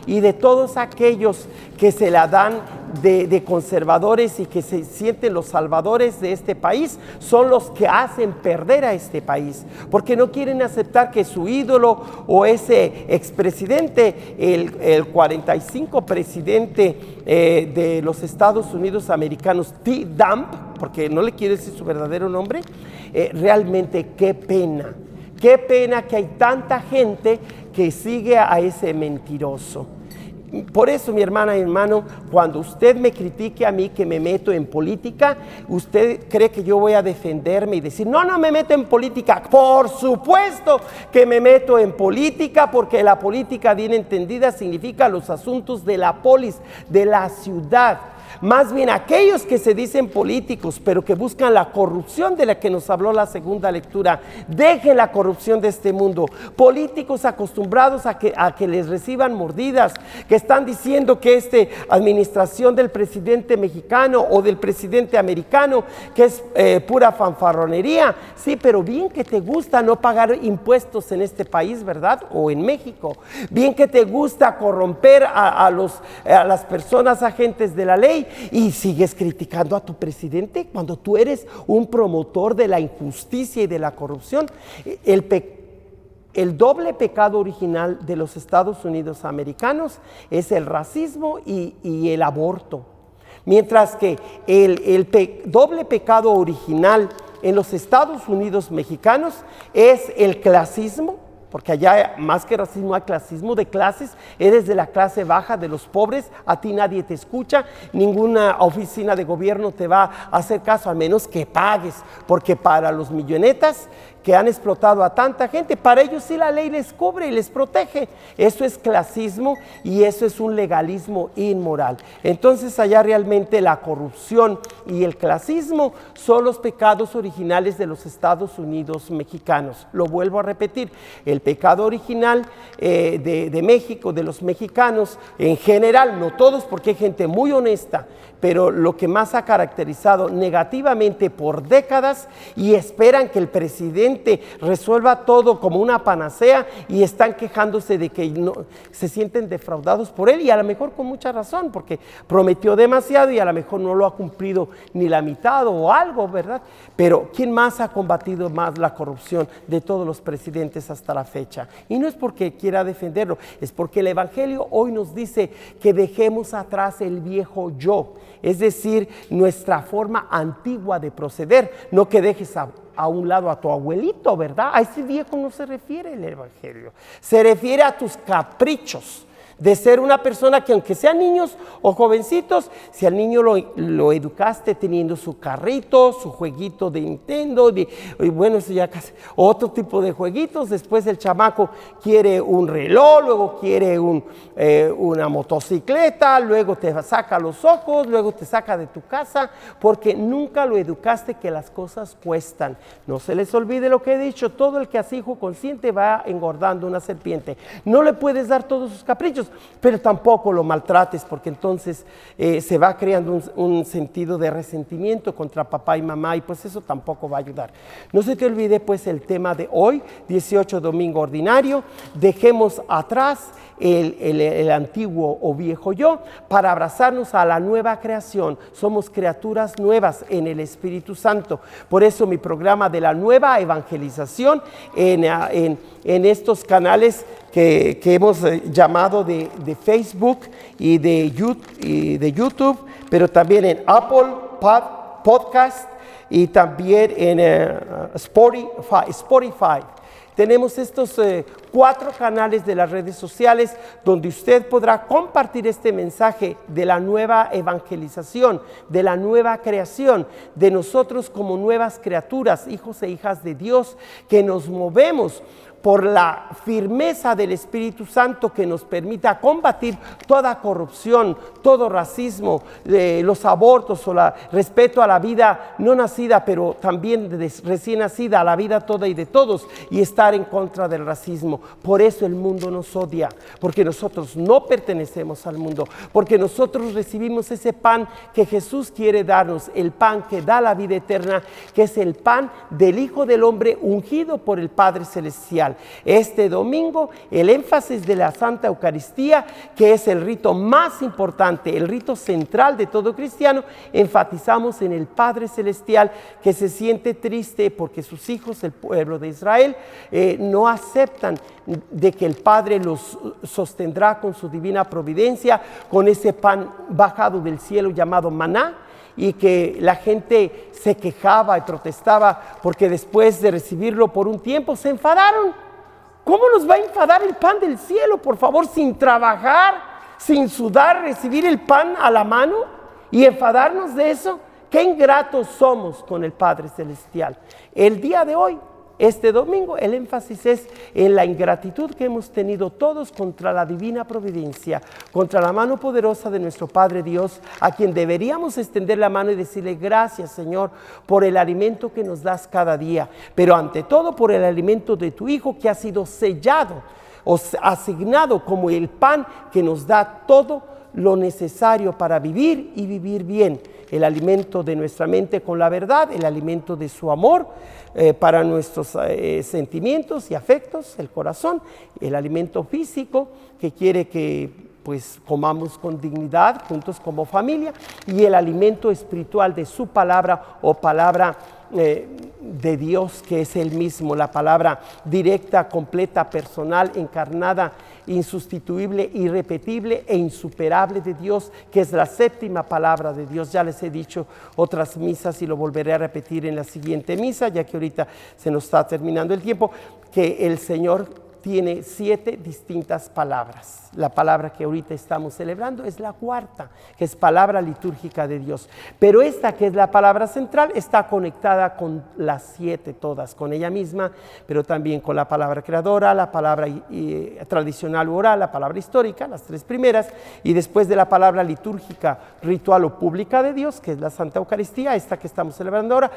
Y de todos aquellos que se la dan de, de conservadores y que se sienten los salvadores de este país, son los que hacen perder a este país, porque no quieren aceptar que su ídolo o ese expresidente, el, el 45 presidente eh, de los Estados Unidos americanos, T. Dump, porque no le quiere decir su verdadero nombre, eh, realmente qué pena, qué pena que hay tanta gente que sigue a ese mentiroso. Por eso, mi hermana y hermano, cuando usted me critique a mí que me meto en política, usted cree que yo voy a defenderme y decir, no, no me meto en política. Por supuesto que me meto en política, porque la política bien entendida significa los asuntos de la polis, de la ciudad. Más bien aquellos que se dicen políticos, pero que buscan la corrupción de la que nos habló la segunda lectura, dejen la corrupción de este mundo. Políticos acostumbrados a que, a que les reciban mordidas, que están diciendo que esta administración del presidente mexicano o del presidente americano, que es eh, pura fanfarronería. Sí, pero bien que te gusta no pagar impuestos en este país, ¿verdad? O en México. Bien que te gusta corromper a, a los, a las personas agentes de la ley y sigues criticando a tu presidente cuando tú eres un promotor de la injusticia y de la corrupción. El, doble pecado original de los Estados Unidos americanos es el racismo y, el aborto. Mientras que el, doble pecado original en los Estados Unidos mexicanos es el clasismo, porque allá más que racismo hay clasismo de clases, eres de la clase baja, de los pobres, a ti nadie te escucha, ninguna oficina de gobierno te va a hacer caso a menos que pagues, porque para los millonetas que han explotado a tanta gente, para ellos sí la ley les cubre y les protege. Eso es clasismo y eso es un legalismo inmoral. Entonces allá realmente la corrupción y el clasismo son los pecados originales de los Estados Unidos mexicanos. Lo vuelvo a repetir, el pecado original eh, de, de México, de los mexicanos en general, no todos porque hay gente muy honesta, pero lo que más ha caracterizado negativamente por décadas y esperan que el presidente resuelva todo como una panacea y están quejándose de que no, se sienten defraudados por él y a lo mejor con mucha razón, porque prometió demasiado y a lo mejor no lo ha cumplido ni la mitad o algo, ¿verdad? Pero ¿quién más ha combatido más la corrupción de todos los presidentes hasta la fecha? Y no es porque quiera defenderlo, es porque el Evangelio hoy nos dice que dejemos atrás el viejo yo, es decir, nuestra forma antigua de proceder, no que dejes a a un lado a tu abuelito, ¿verdad? A ese viejo no se refiere el Evangelio. Se refiere a tus caprichos de ser una persona que aunque sean niños o jovencitos, si al niño lo, educaste teniendo su carrito, su jueguito de Nintendo, de, y bueno, eso ya casi, otro tipo de jueguitos, después el chamaco quiere un reloj, luego quiere eh, una motocicleta, luego te saca los ojos, luego te saca de tu casa, porque nunca lo educaste que las cosas cuestan. No se les olvide lo que he dicho, todo el que así hijo consciente va engordando una serpiente. No le puedes dar todos sus caprichos, pero tampoco lo maltrates, porque entonces eh, se va creando un, un sentido de resentimiento contra papá y mamá, y pues eso tampoco va a ayudar. No se te olvide pues el tema de hoy, 18 domingo ordinario, dejemos atrás el, antiguo o viejo yo para abrazarnos a la nueva creación. Somos criaturas nuevas en el Espíritu Santo. Por eso mi programa de la nueva evangelización en, ah, en- estos canales que, que hemos eh, llamado de, de Facebook y de, Yu- y de YouTube, pero también en Apple Pod- Podcast y también en eh. Spotify. Tenemos estos eh, cuatro canales de las redes sociales donde usted podrá compartir este mensaje de la nueva evangelización, de la nueva creación, de nosotros como nuevas criaturas, hijos e hijas de Dios, que nos movemos por la firmeza del Espíritu Santo que nos permita combatir toda corrupción, todo racismo, eh, los abortos o la respeto a la vida no nacida, pero también de- recién nacida, a la vida toda y de todos, y estar en contra del racismo. Por eso el mundo nos odia, porque nosotros no pertenecemos al mundo, porque nosotros recibimos ese pan que Jesús quiere darnos, el pan que da la vida eterna, que es el pan del Hijo del Hombre ungido por el Padre Celestial. Este domingo el énfasis de la Santa Eucaristía, que es el rito más importante, el rito central de todo cristiano, enfatizamos en el Padre Celestial que se siente triste porque sus hijos, el pueblo de Israel, eh, no aceptan de que el Padre los sostendrá con su divina providencia, con ese pan bajado del cielo llamado maná y que la gente se quejaba y protestaba porque después de recibirlo por un tiempo se enfadaron. ¿Cómo nos va a enfadar el pan del cielo, por favor, sin trabajar, sin sudar, recibir el pan a la mano y enfadarnos de eso? Qué ingratos somos con el Padre Celestial. El día de hoy este domingo el énfasis es en la ingratitud que hemos tenido todos contra la divina providencia, contra la mano poderosa de nuestro Padre Dios, a quien deberíamos extender la mano y decirle gracias Señor por el alimento que nos das cada día, pero ante todo por el alimento de tu Hijo que ha sido sellado o asignado como el pan que nos da todo lo necesario para vivir y vivir bien. El alimento de nuestra mente con la verdad, el alimento de su amor eh, para nuestros eh, sentimientos y afectos, el corazón, el alimento físico que quiere que pues comamos con dignidad juntos como familia y el alimento espiritual de su palabra o palabra eh, de Dios que es el mismo, la palabra directa, completa, personal, encarnada, insustituible, irrepetible e insuperable de Dios, que es la séptima palabra de Dios. Ya les he dicho otras misas y lo volveré a repetir en la siguiente misa, ya que ahorita se nos está terminando el tiempo, que el Señor tiene siete distintas palabras. La palabra que ahorita estamos celebrando es la cuarta, que es palabra litúrgica de Dios. Pero esta que es la palabra central está conectada con las siete todas, con ella misma, pero también con la palabra creadora, la palabra eh, tradicional oral, la palabra histórica, las tres primeras, y después de la palabra litúrgica, ritual o pública de Dios, que es la Santa Eucaristía, esta que estamos celebrando ahora.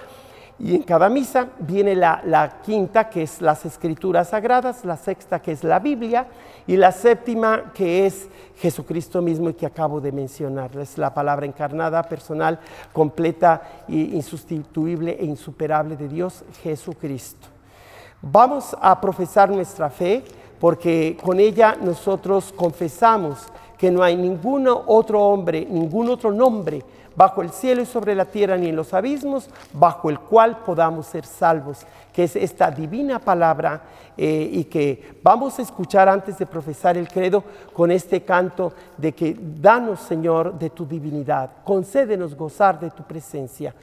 Y en cada misa viene la, quinta, que es las escrituras sagradas, la sexta, que es la Biblia, y la séptima, que es Jesucristo mismo y que acabo de mencionar. Es la palabra encarnada, personal, completa, insustituible e insuperable de Dios, Jesucristo. Vamos a profesar nuestra fe porque con ella nosotros confesamos que no hay ningún otro hombre, ningún otro nombre bajo el cielo y sobre la tierra ni en los abismos, bajo el cual podamos ser salvos, que es esta divina palabra eh, y que vamos a escuchar antes de profesar el credo con este canto de que danos Señor de tu divinidad, concédenos gozar de tu presencia.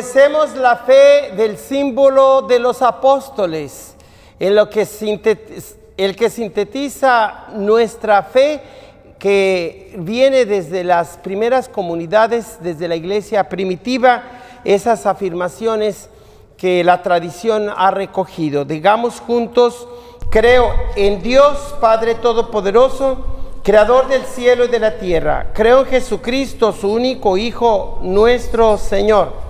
Profesemos la fe del símbolo de los apóstoles, en lo que el que sintetiza nuestra fe que viene desde las primeras comunidades, desde la iglesia primitiva, esas afirmaciones que la tradición ha recogido. Digamos juntos, creo en Dios Padre Todopoderoso, Creador del cielo y de la tierra. Creo en Jesucristo, su único Hijo, nuestro Señor,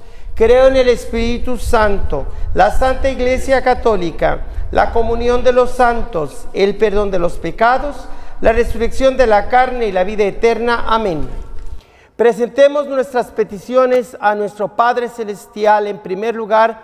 Creo en el Espíritu Santo, la Santa Iglesia Católica, la comunión de los santos, el perdón de los pecados, la resurrección de la carne y la vida eterna. Amén. Presentemos nuestras peticiones a nuestro Padre Celestial. En primer lugar,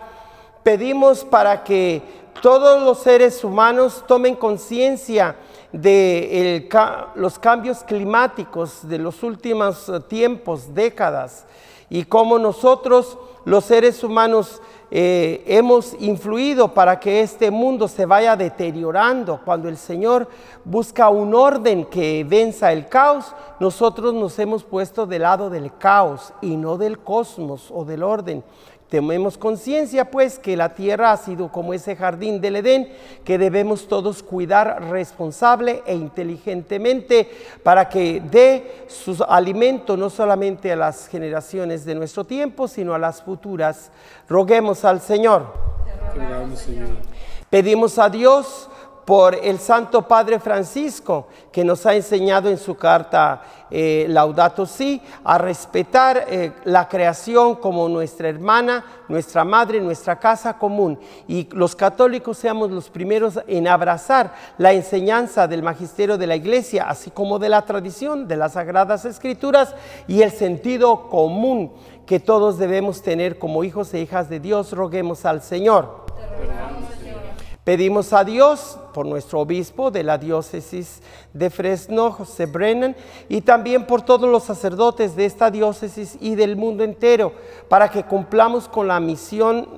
pedimos para que todos los seres humanos tomen conciencia de los cambios climáticos de los últimos eh, tiempos, décadas, y cómo nosotros, los seres humanos, eh, hemos influido para que este mundo se vaya deteriorando. Cuando el Señor busca un orden que venza el caos, nosotros nos hemos puesto del lado del caos y no del cosmos o del orden. Tomemos conciencia pues que la tierra ha sido como ese jardín del Edén que debemos todos cuidar responsable e inteligentemente para que dé su alimento no solamente a las generaciones de nuestro tiempo, sino a las futuras. Roguemos al Señor. Rogamos, Señor. Pedimos a Dios por el Santo Padre Francisco, que nos ha enseñado en su carta eh, Laudato Si a respetar eh, la creación como nuestra hermana, nuestra madre, nuestra casa común. Y los católicos seamos los primeros en abrazar la enseñanza del magisterio de la iglesia, así como de la tradición de las sagradas escrituras y el sentido común que todos debemos tener como hijos e hijas de Dios. Roguemos al Señor. Pedimos a Dios por nuestro obispo de la diócesis de Fresno, José Brennan, y también por todos los sacerdotes de esta diócesis y del mundo entero, para que cumplamos con la misión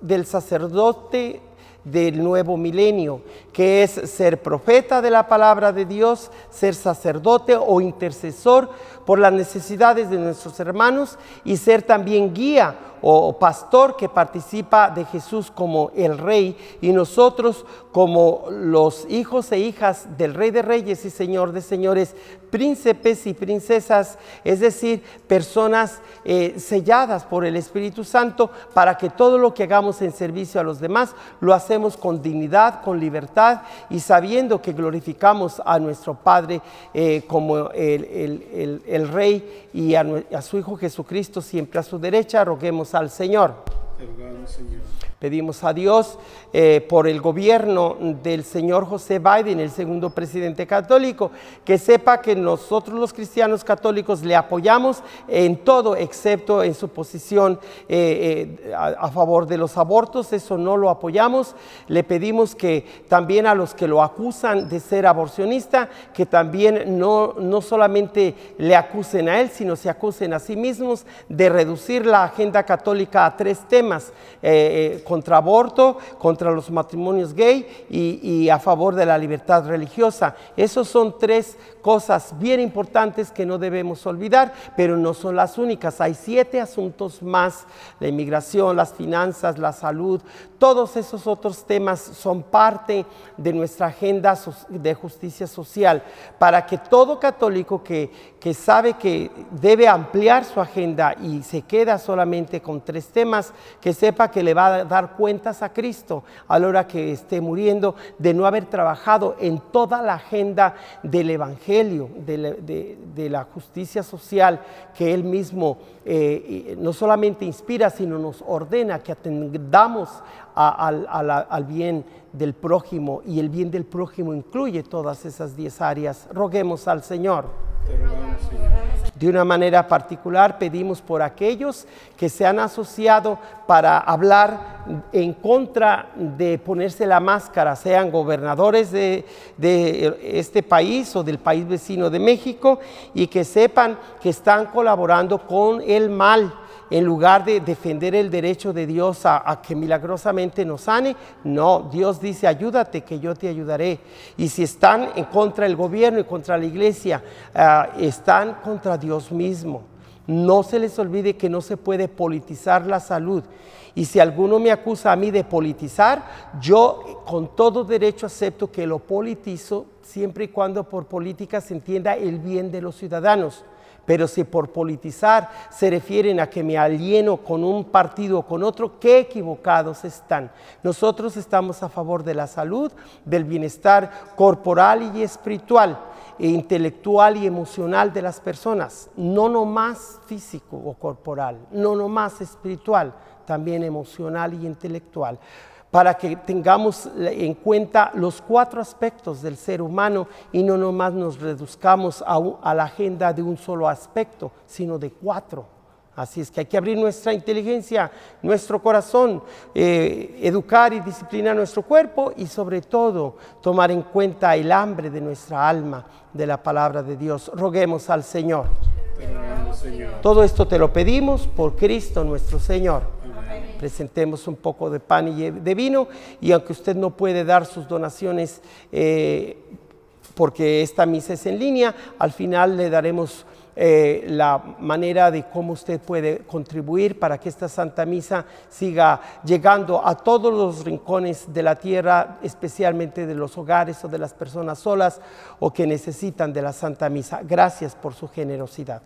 del sacerdote del nuevo milenio, que es ser profeta de la palabra de Dios, ser sacerdote o intercesor por las necesidades de nuestros hermanos y ser también guía o pastor que participa de Jesús como el rey y nosotros como los hijos e hijas del rey de reyes y señor de señores, príncipes y princesas, es decir, personas eh, selladas por el Espíritu Santo para que todo lo que hagamos en servicio a los demás lo hacemos con dignidad, con libertad y sabiendo que glorificamos a nuestro Padre eh, como el, el- el- Rey y a, a su Hijo Jesucristo siempre a su derecha. Roguemos al Señor. Te rogamos, Señor. Pedimos a Dios eh, por el gobierno del señor José Biden, el segundo presidente católico, que sepa que nosotros los cristianos católicos le apoyamos en todo, excepto en su posición eh, eh, a, favor de los abortos, eso no lo apoyamos. Le pedimos que también a los que lo acusan de ser aborcionista, que también no, no solamente le acusen a él, sino se acusen a sí mismos de reducir la agenda católica a tres temas, contra aborto, contra los matrimonios gay y, a favor de la libertad religiosa. Esos son tres cosas bien importantes que no debemos olvidar, pero no son las únicas. Hay siete asuntos más, la inmigración, las finanzas, la salud, todos esos otros temas son parte de nuestra agenda de justicia social, para que todo católico que, que sabe que debe ampliar su agenda y se queda solamente con tres temas, que sepa que le va a dar cuentas a Cristo a la hora que esté muriendo de no haber trabajado en toda la agenda del Evangelio, de la, de- la justicia social que Él mismo eh, no solamente inspira, sino nos ordena que atendamos al, al bien del prójimo y el bien del prójimo incluye todas esas diez áreas. Roguemos al Señor. De una manera particular pedimos por aquellos que se han asociado para hablar en contra de ponerse la máscara, sean gobernadores de, de este país o del país vecino de México, y que sepan que están colaborando con el mal en lugar de defender el derecho de Dios a, que milagrosamente nos sane, no, Dios dice, ayúdate que yo te ayudaré. Y si están en contra del gobierno y contra la iglesia, ah, están contra Dios mismo. No se les olvide que no se puede politizar la salud. Y si alguno me acusa a mí de politizar, yo con todo derecho acepto que lo politizo siempre y cuando por política se entienda el bien de los ciudadanos. Pero si por politizar se refieren a que me alieno con un partido o con otro, qué equivocados están. Nosotros estamos a favor de la salud, del bienestar corporal y espiritual, e intelectual y emocional de las personas, no nomás físico o corporal, no nomás espiritual, también emocional y intelectual para que tengamos en cuenta los cuatro aspectos del ser humano y no nomás nos reduzcamos a, la agenda de un solo aspecto, sino de cuatro. Así es que hay que abrir nuestra inteligencia, nuestro corazón, eh, educar y disciplinar nuestro cuerpo y sobre todo tomar en cuenta el hambre de nuestra alma de la palabra de Dios. Roguemos al Señor. Todo esto te lo pedimos por Cristo nuestro Señor. Presentemos un poco de pan y de vino y aunque usted no puede dar sus donaciones eh, porque esta misa es en línea, al final le daremos eh, la manera de cómo usted puede contribuir para que esta Santa Misa siga llegando a todos los rincones de la tierra, especialmente de los hogares o de las personas solas o que necesitan de la Santa Misa. Gracias por su generosidad.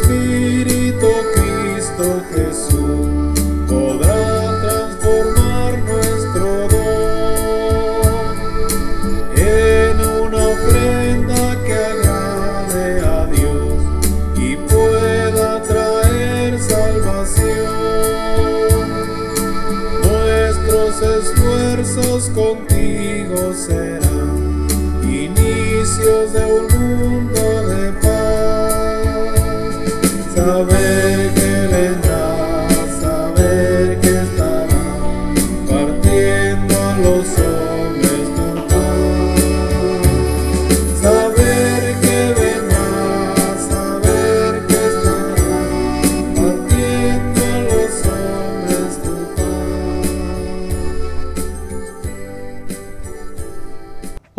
Espíritu Cristo Jesús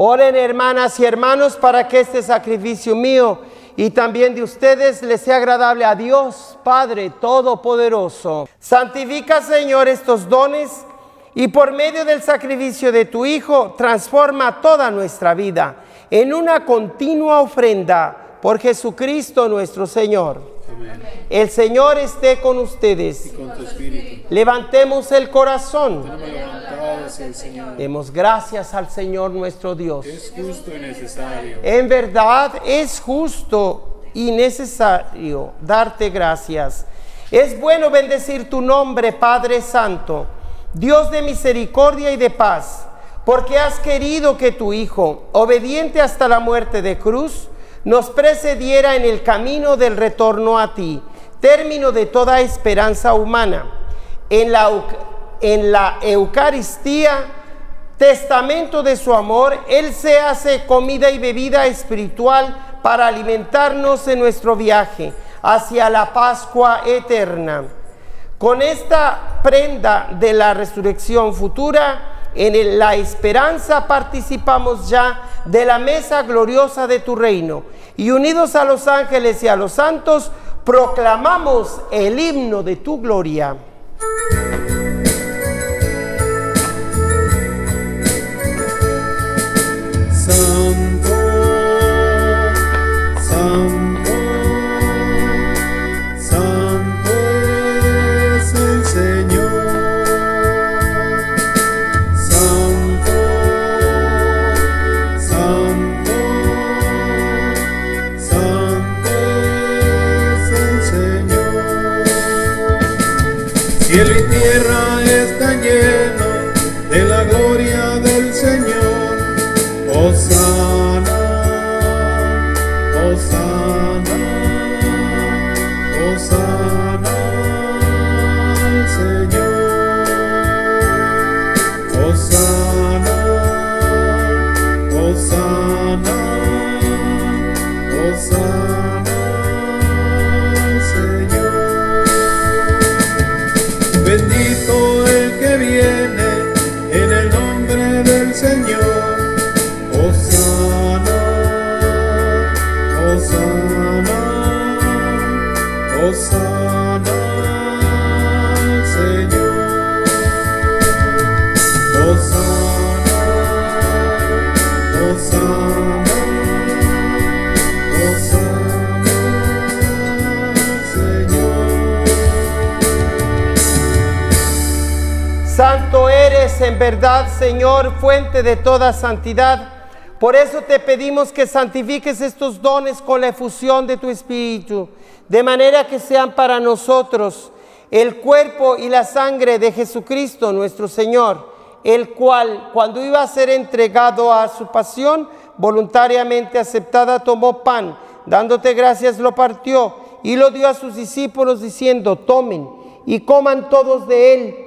Oren hermanas y hermanos para que este sacrificio mío y también de ustedes les sea agradable a Dios, Padre Todopoderoso. Santifica, Señor, estos dones y por medio del sacrificio de tu Hijo, transforma toda nuestra vida en una continua ofrenda por Jesucristo nuestro Señor. El Señor esté con ustedes. con tu espíritu. Levantemos el corazón. Tenemos Señor. Demos gracias al Señor nuestro Dios. Es justo y necesario. En verdad es justo y necesario darte gracias. Es bueno bendecir tu nombre, Padre Santo, Dios de misericordia y de paz, porque has querido que tu Hijo, obediente hasta la muerte de cruz, nos precediera en el camino del retorno a ti, término de toda esperanza humana. En la, en la Eucaristía testamento de su amor, Él se hace comida y bebida espiritual para alimentarnos en nuestro viaje hacia la Pascua eterna. Con esta prenda de la resurrección futura, en la esperanza participamos ya de la mesa gloriosa de tu reino y unidos a los ángeles y a los santos, proclamamos el himno de tu gloria. Verdad, Señor, fuente de toda santidad. Por eso te pedimos que santifiques estos dones con la efusión de tu Espíritu, de manera que sean para nosotros el cuerpo y la sangre de Jesucristo nuestro Señor, el cual, cuando iba a ser entregado a su pasión, voluntariamente aceptada, tomó pan, dándote gracias, lo partió y lo dio a sus discípulos, diciendo, tomen y coman todos de él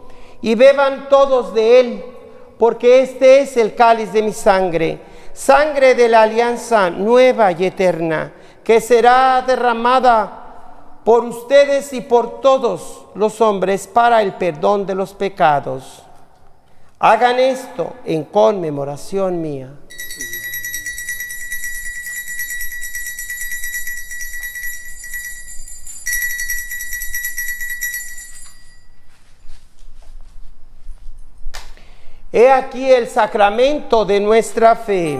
y beban todos de él, porque este es el cáliz de mi sangre, sangre de la alianza nueva y eterna, que será derramada por ustedes y por todos los hombres para el perdón de los pecados. Hagan esto en conmemoración mía. He aquí el sacramento de nuestra fe.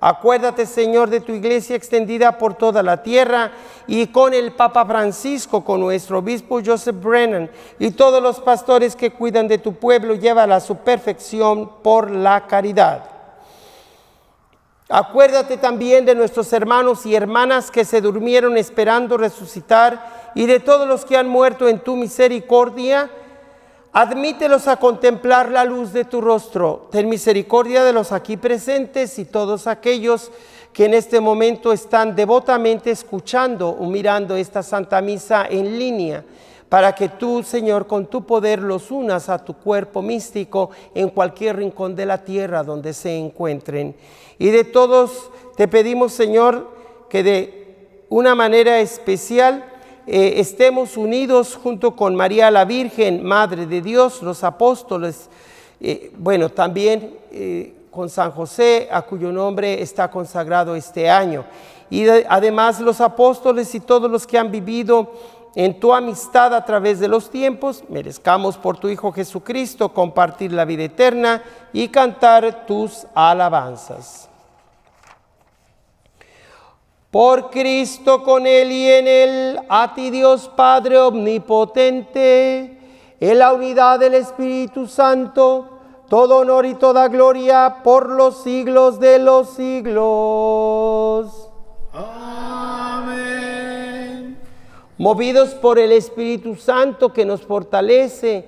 Acuérdate, Señor, de tu iglesia extendida por toda la tierra y con el Papa Francisco, con nuestro obispo Joseph Brennan y todos los pastores que cuidan de tu pueblo, llévala a su perfección por la caridad. Acuérdate también de nuestros hermanos y hermanas que se durmieron esperando resucitar y de todos los que han muerto en tu misericordia. Admítelos a contemplar la luz de tu rostro. Ten misericordia de los aquí presentes y todos aquellos que en este momento están devotamente escuchando o mirando esta Santa Misa en línea, para que tú, Señor, con tu poder los unas a tu cuerpo místico en cualquier rincón de la tierra donde se encuentren. Y de todos te pedimos, Señor, que de una manera especial eh, estemos unidos junto con María la Virgen, Madre de Dios, los apóstoles, eh, bueno, también eh, con San José, a cuyo nombre está consagrado este año. Y de- además los apóstoles y todos los que han vivido en tu amistad a través de los tiempos, merezcamos por tu Hijo Jesucristo compartir la vida eterna y cantar tus alabanzas. Por Cristo con Él y en Él, a ti Dios Padre Omnipotente, en la unidad del Espíritu Santo, todo honor y toda gloria por los siglos de los siglos. Amén. Movidos por el Espíritu Santo que nos fortalece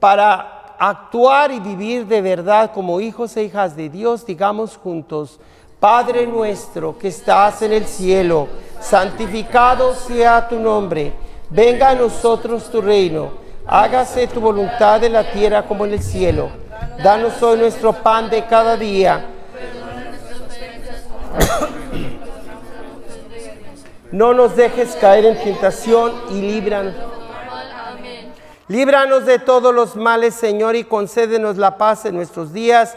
para actuar y vivir de verdad como hijos e hijas de Dios, digamos juntos, Padre nuestro que estás en el cielo, santificado sea tu nombre, venga a nosotros tu reino, hágase tu voluntad en la tierra como en el cielo. Danos hoy nuestro pan de cada día. No nos dejes caer en tentación y líbranos. Líbranos de todos los males, Señor, y concédenos la paz en nuestros días,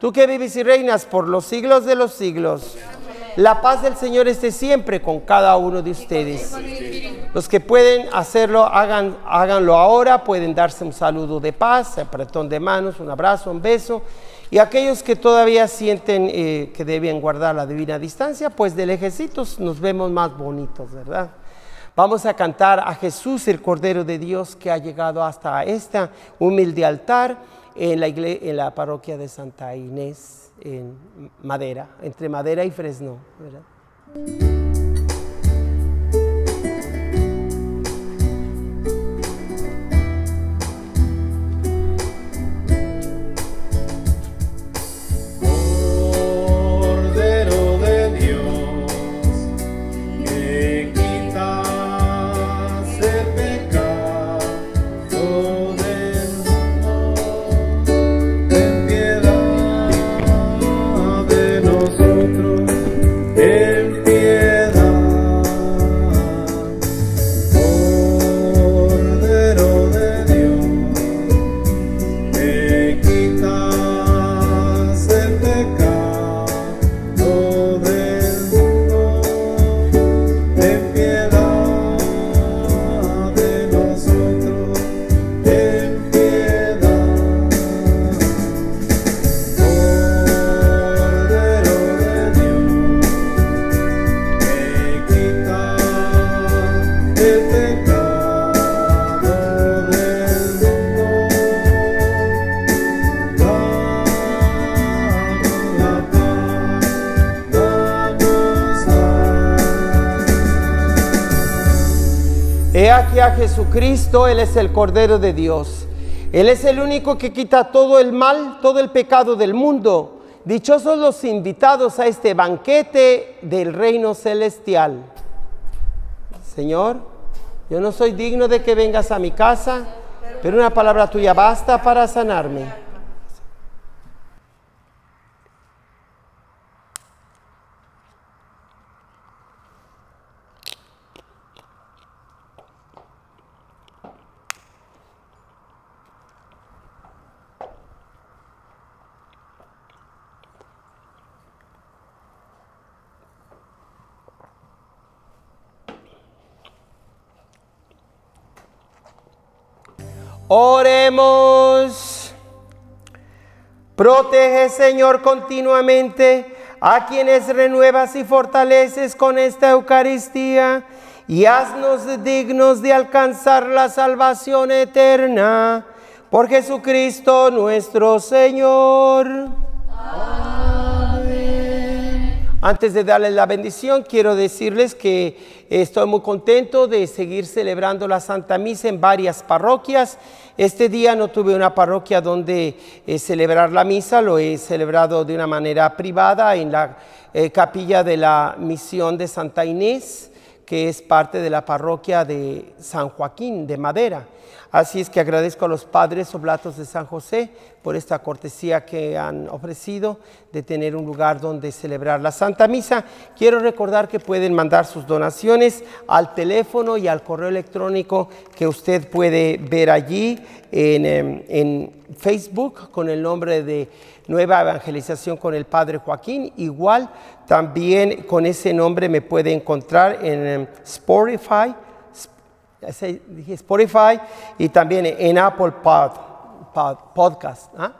Tú que vives y reinas por los siglos de los siglos. La paz del Señor esté siempre con cada uno de ustedes. Los que pueden hacerlo, hagan, háganlo ahora. Pueden darse un saludo de paz, apretón de manos, un abrazo, un beso. Y aquellos que todavía sienten eh, que deben guardar la divina distancia, pues de lejecitos nos vemos más bonitos, ¿verdad? Vamos a cantar a Jesús, el Cordero de Dios, que ha llegado hasta este humilde altar en la, en la parroquia de Santa Inés, en Madera, entre Madera y Fresno. Jesucristo, Él es el Cordero de Dios. Él es el único que quita todo el mal, todo el pecado del mundo. Dichosos los invitados a este banquete del reino celestial. Señor, yo no soy digno de que vengas a mi casa, pero una palabra tuya basta para sanarme. Oremos. Protege, Señor, continuamente a quienes renuevas y fortaleces con esta Eucaristía y haznos dignos de alcanzar la salvación eterna. Por Jesucristo nuestro Señor. Antes de darles la bendición, quiero decirles que estoy muy contento de seguir celebrando la Santa Misa en varias parroquias. Este día no tuve una parroquia donde eh, celebrar la misa, lo he celebrado de una manera privada en la eh, capilla de la misión de Santa Inés, que es parte de la parroquia de San Joaquín de Madera. Así es que agradezco a los padres oblatos de San José por esta cortesía que han ofrecido de tener un lugar donde celebrar la Santa Misa. Quiero recordar que pueden mandar sus donaciones al teléfono y al correo electrónico que usted puede ver allí en, em, Facebook con el nombre de Nueva Evangelización con el Padre Joaquín. Igual también con ese nombre me puede encontrar en em, Spotify Spotify y también en Apple Pod, Pod- Podcast. ¿ah?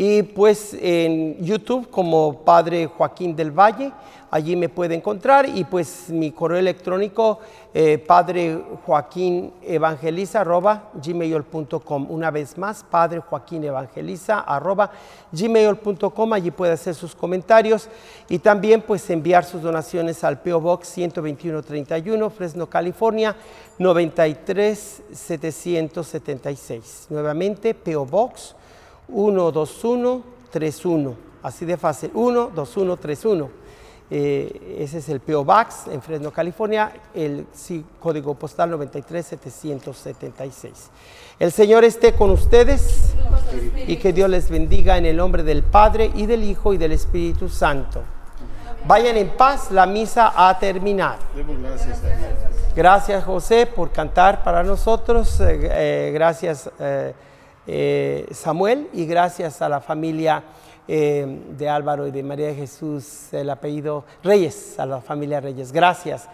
Y pues en YouTube como Padre Joaquín del Valle, allí me puede encontrar y pues mi correo electrónico eh, Padre Joaquín Evangeliza arroba gmail.com. Una vez más, Padre Joaquín Evangeliza arroba gmail.com. Allí puede hacer sus comentarios y también pues enviar sus donaciones al PO Box 12131 Fresno, California 93776. Nuevamente, PO Box 12131. Así de fácil, 12131. Eh, ese es el PO Box en Fresno, California, el código postal 93776. El Señor esté con ustedes y que Dios les bendiga en el nombre del Padre y del Hijo y del Espíritu Santo. Vayan en paz, la misa ha terminado. Gracias José por cantar para nosotros, eh, eh, gracias eh, Samuel y gracias a la familia eh, de Álvaro y de María de Jesús, el apellido Reyes, a la familia Reyes. Gracias.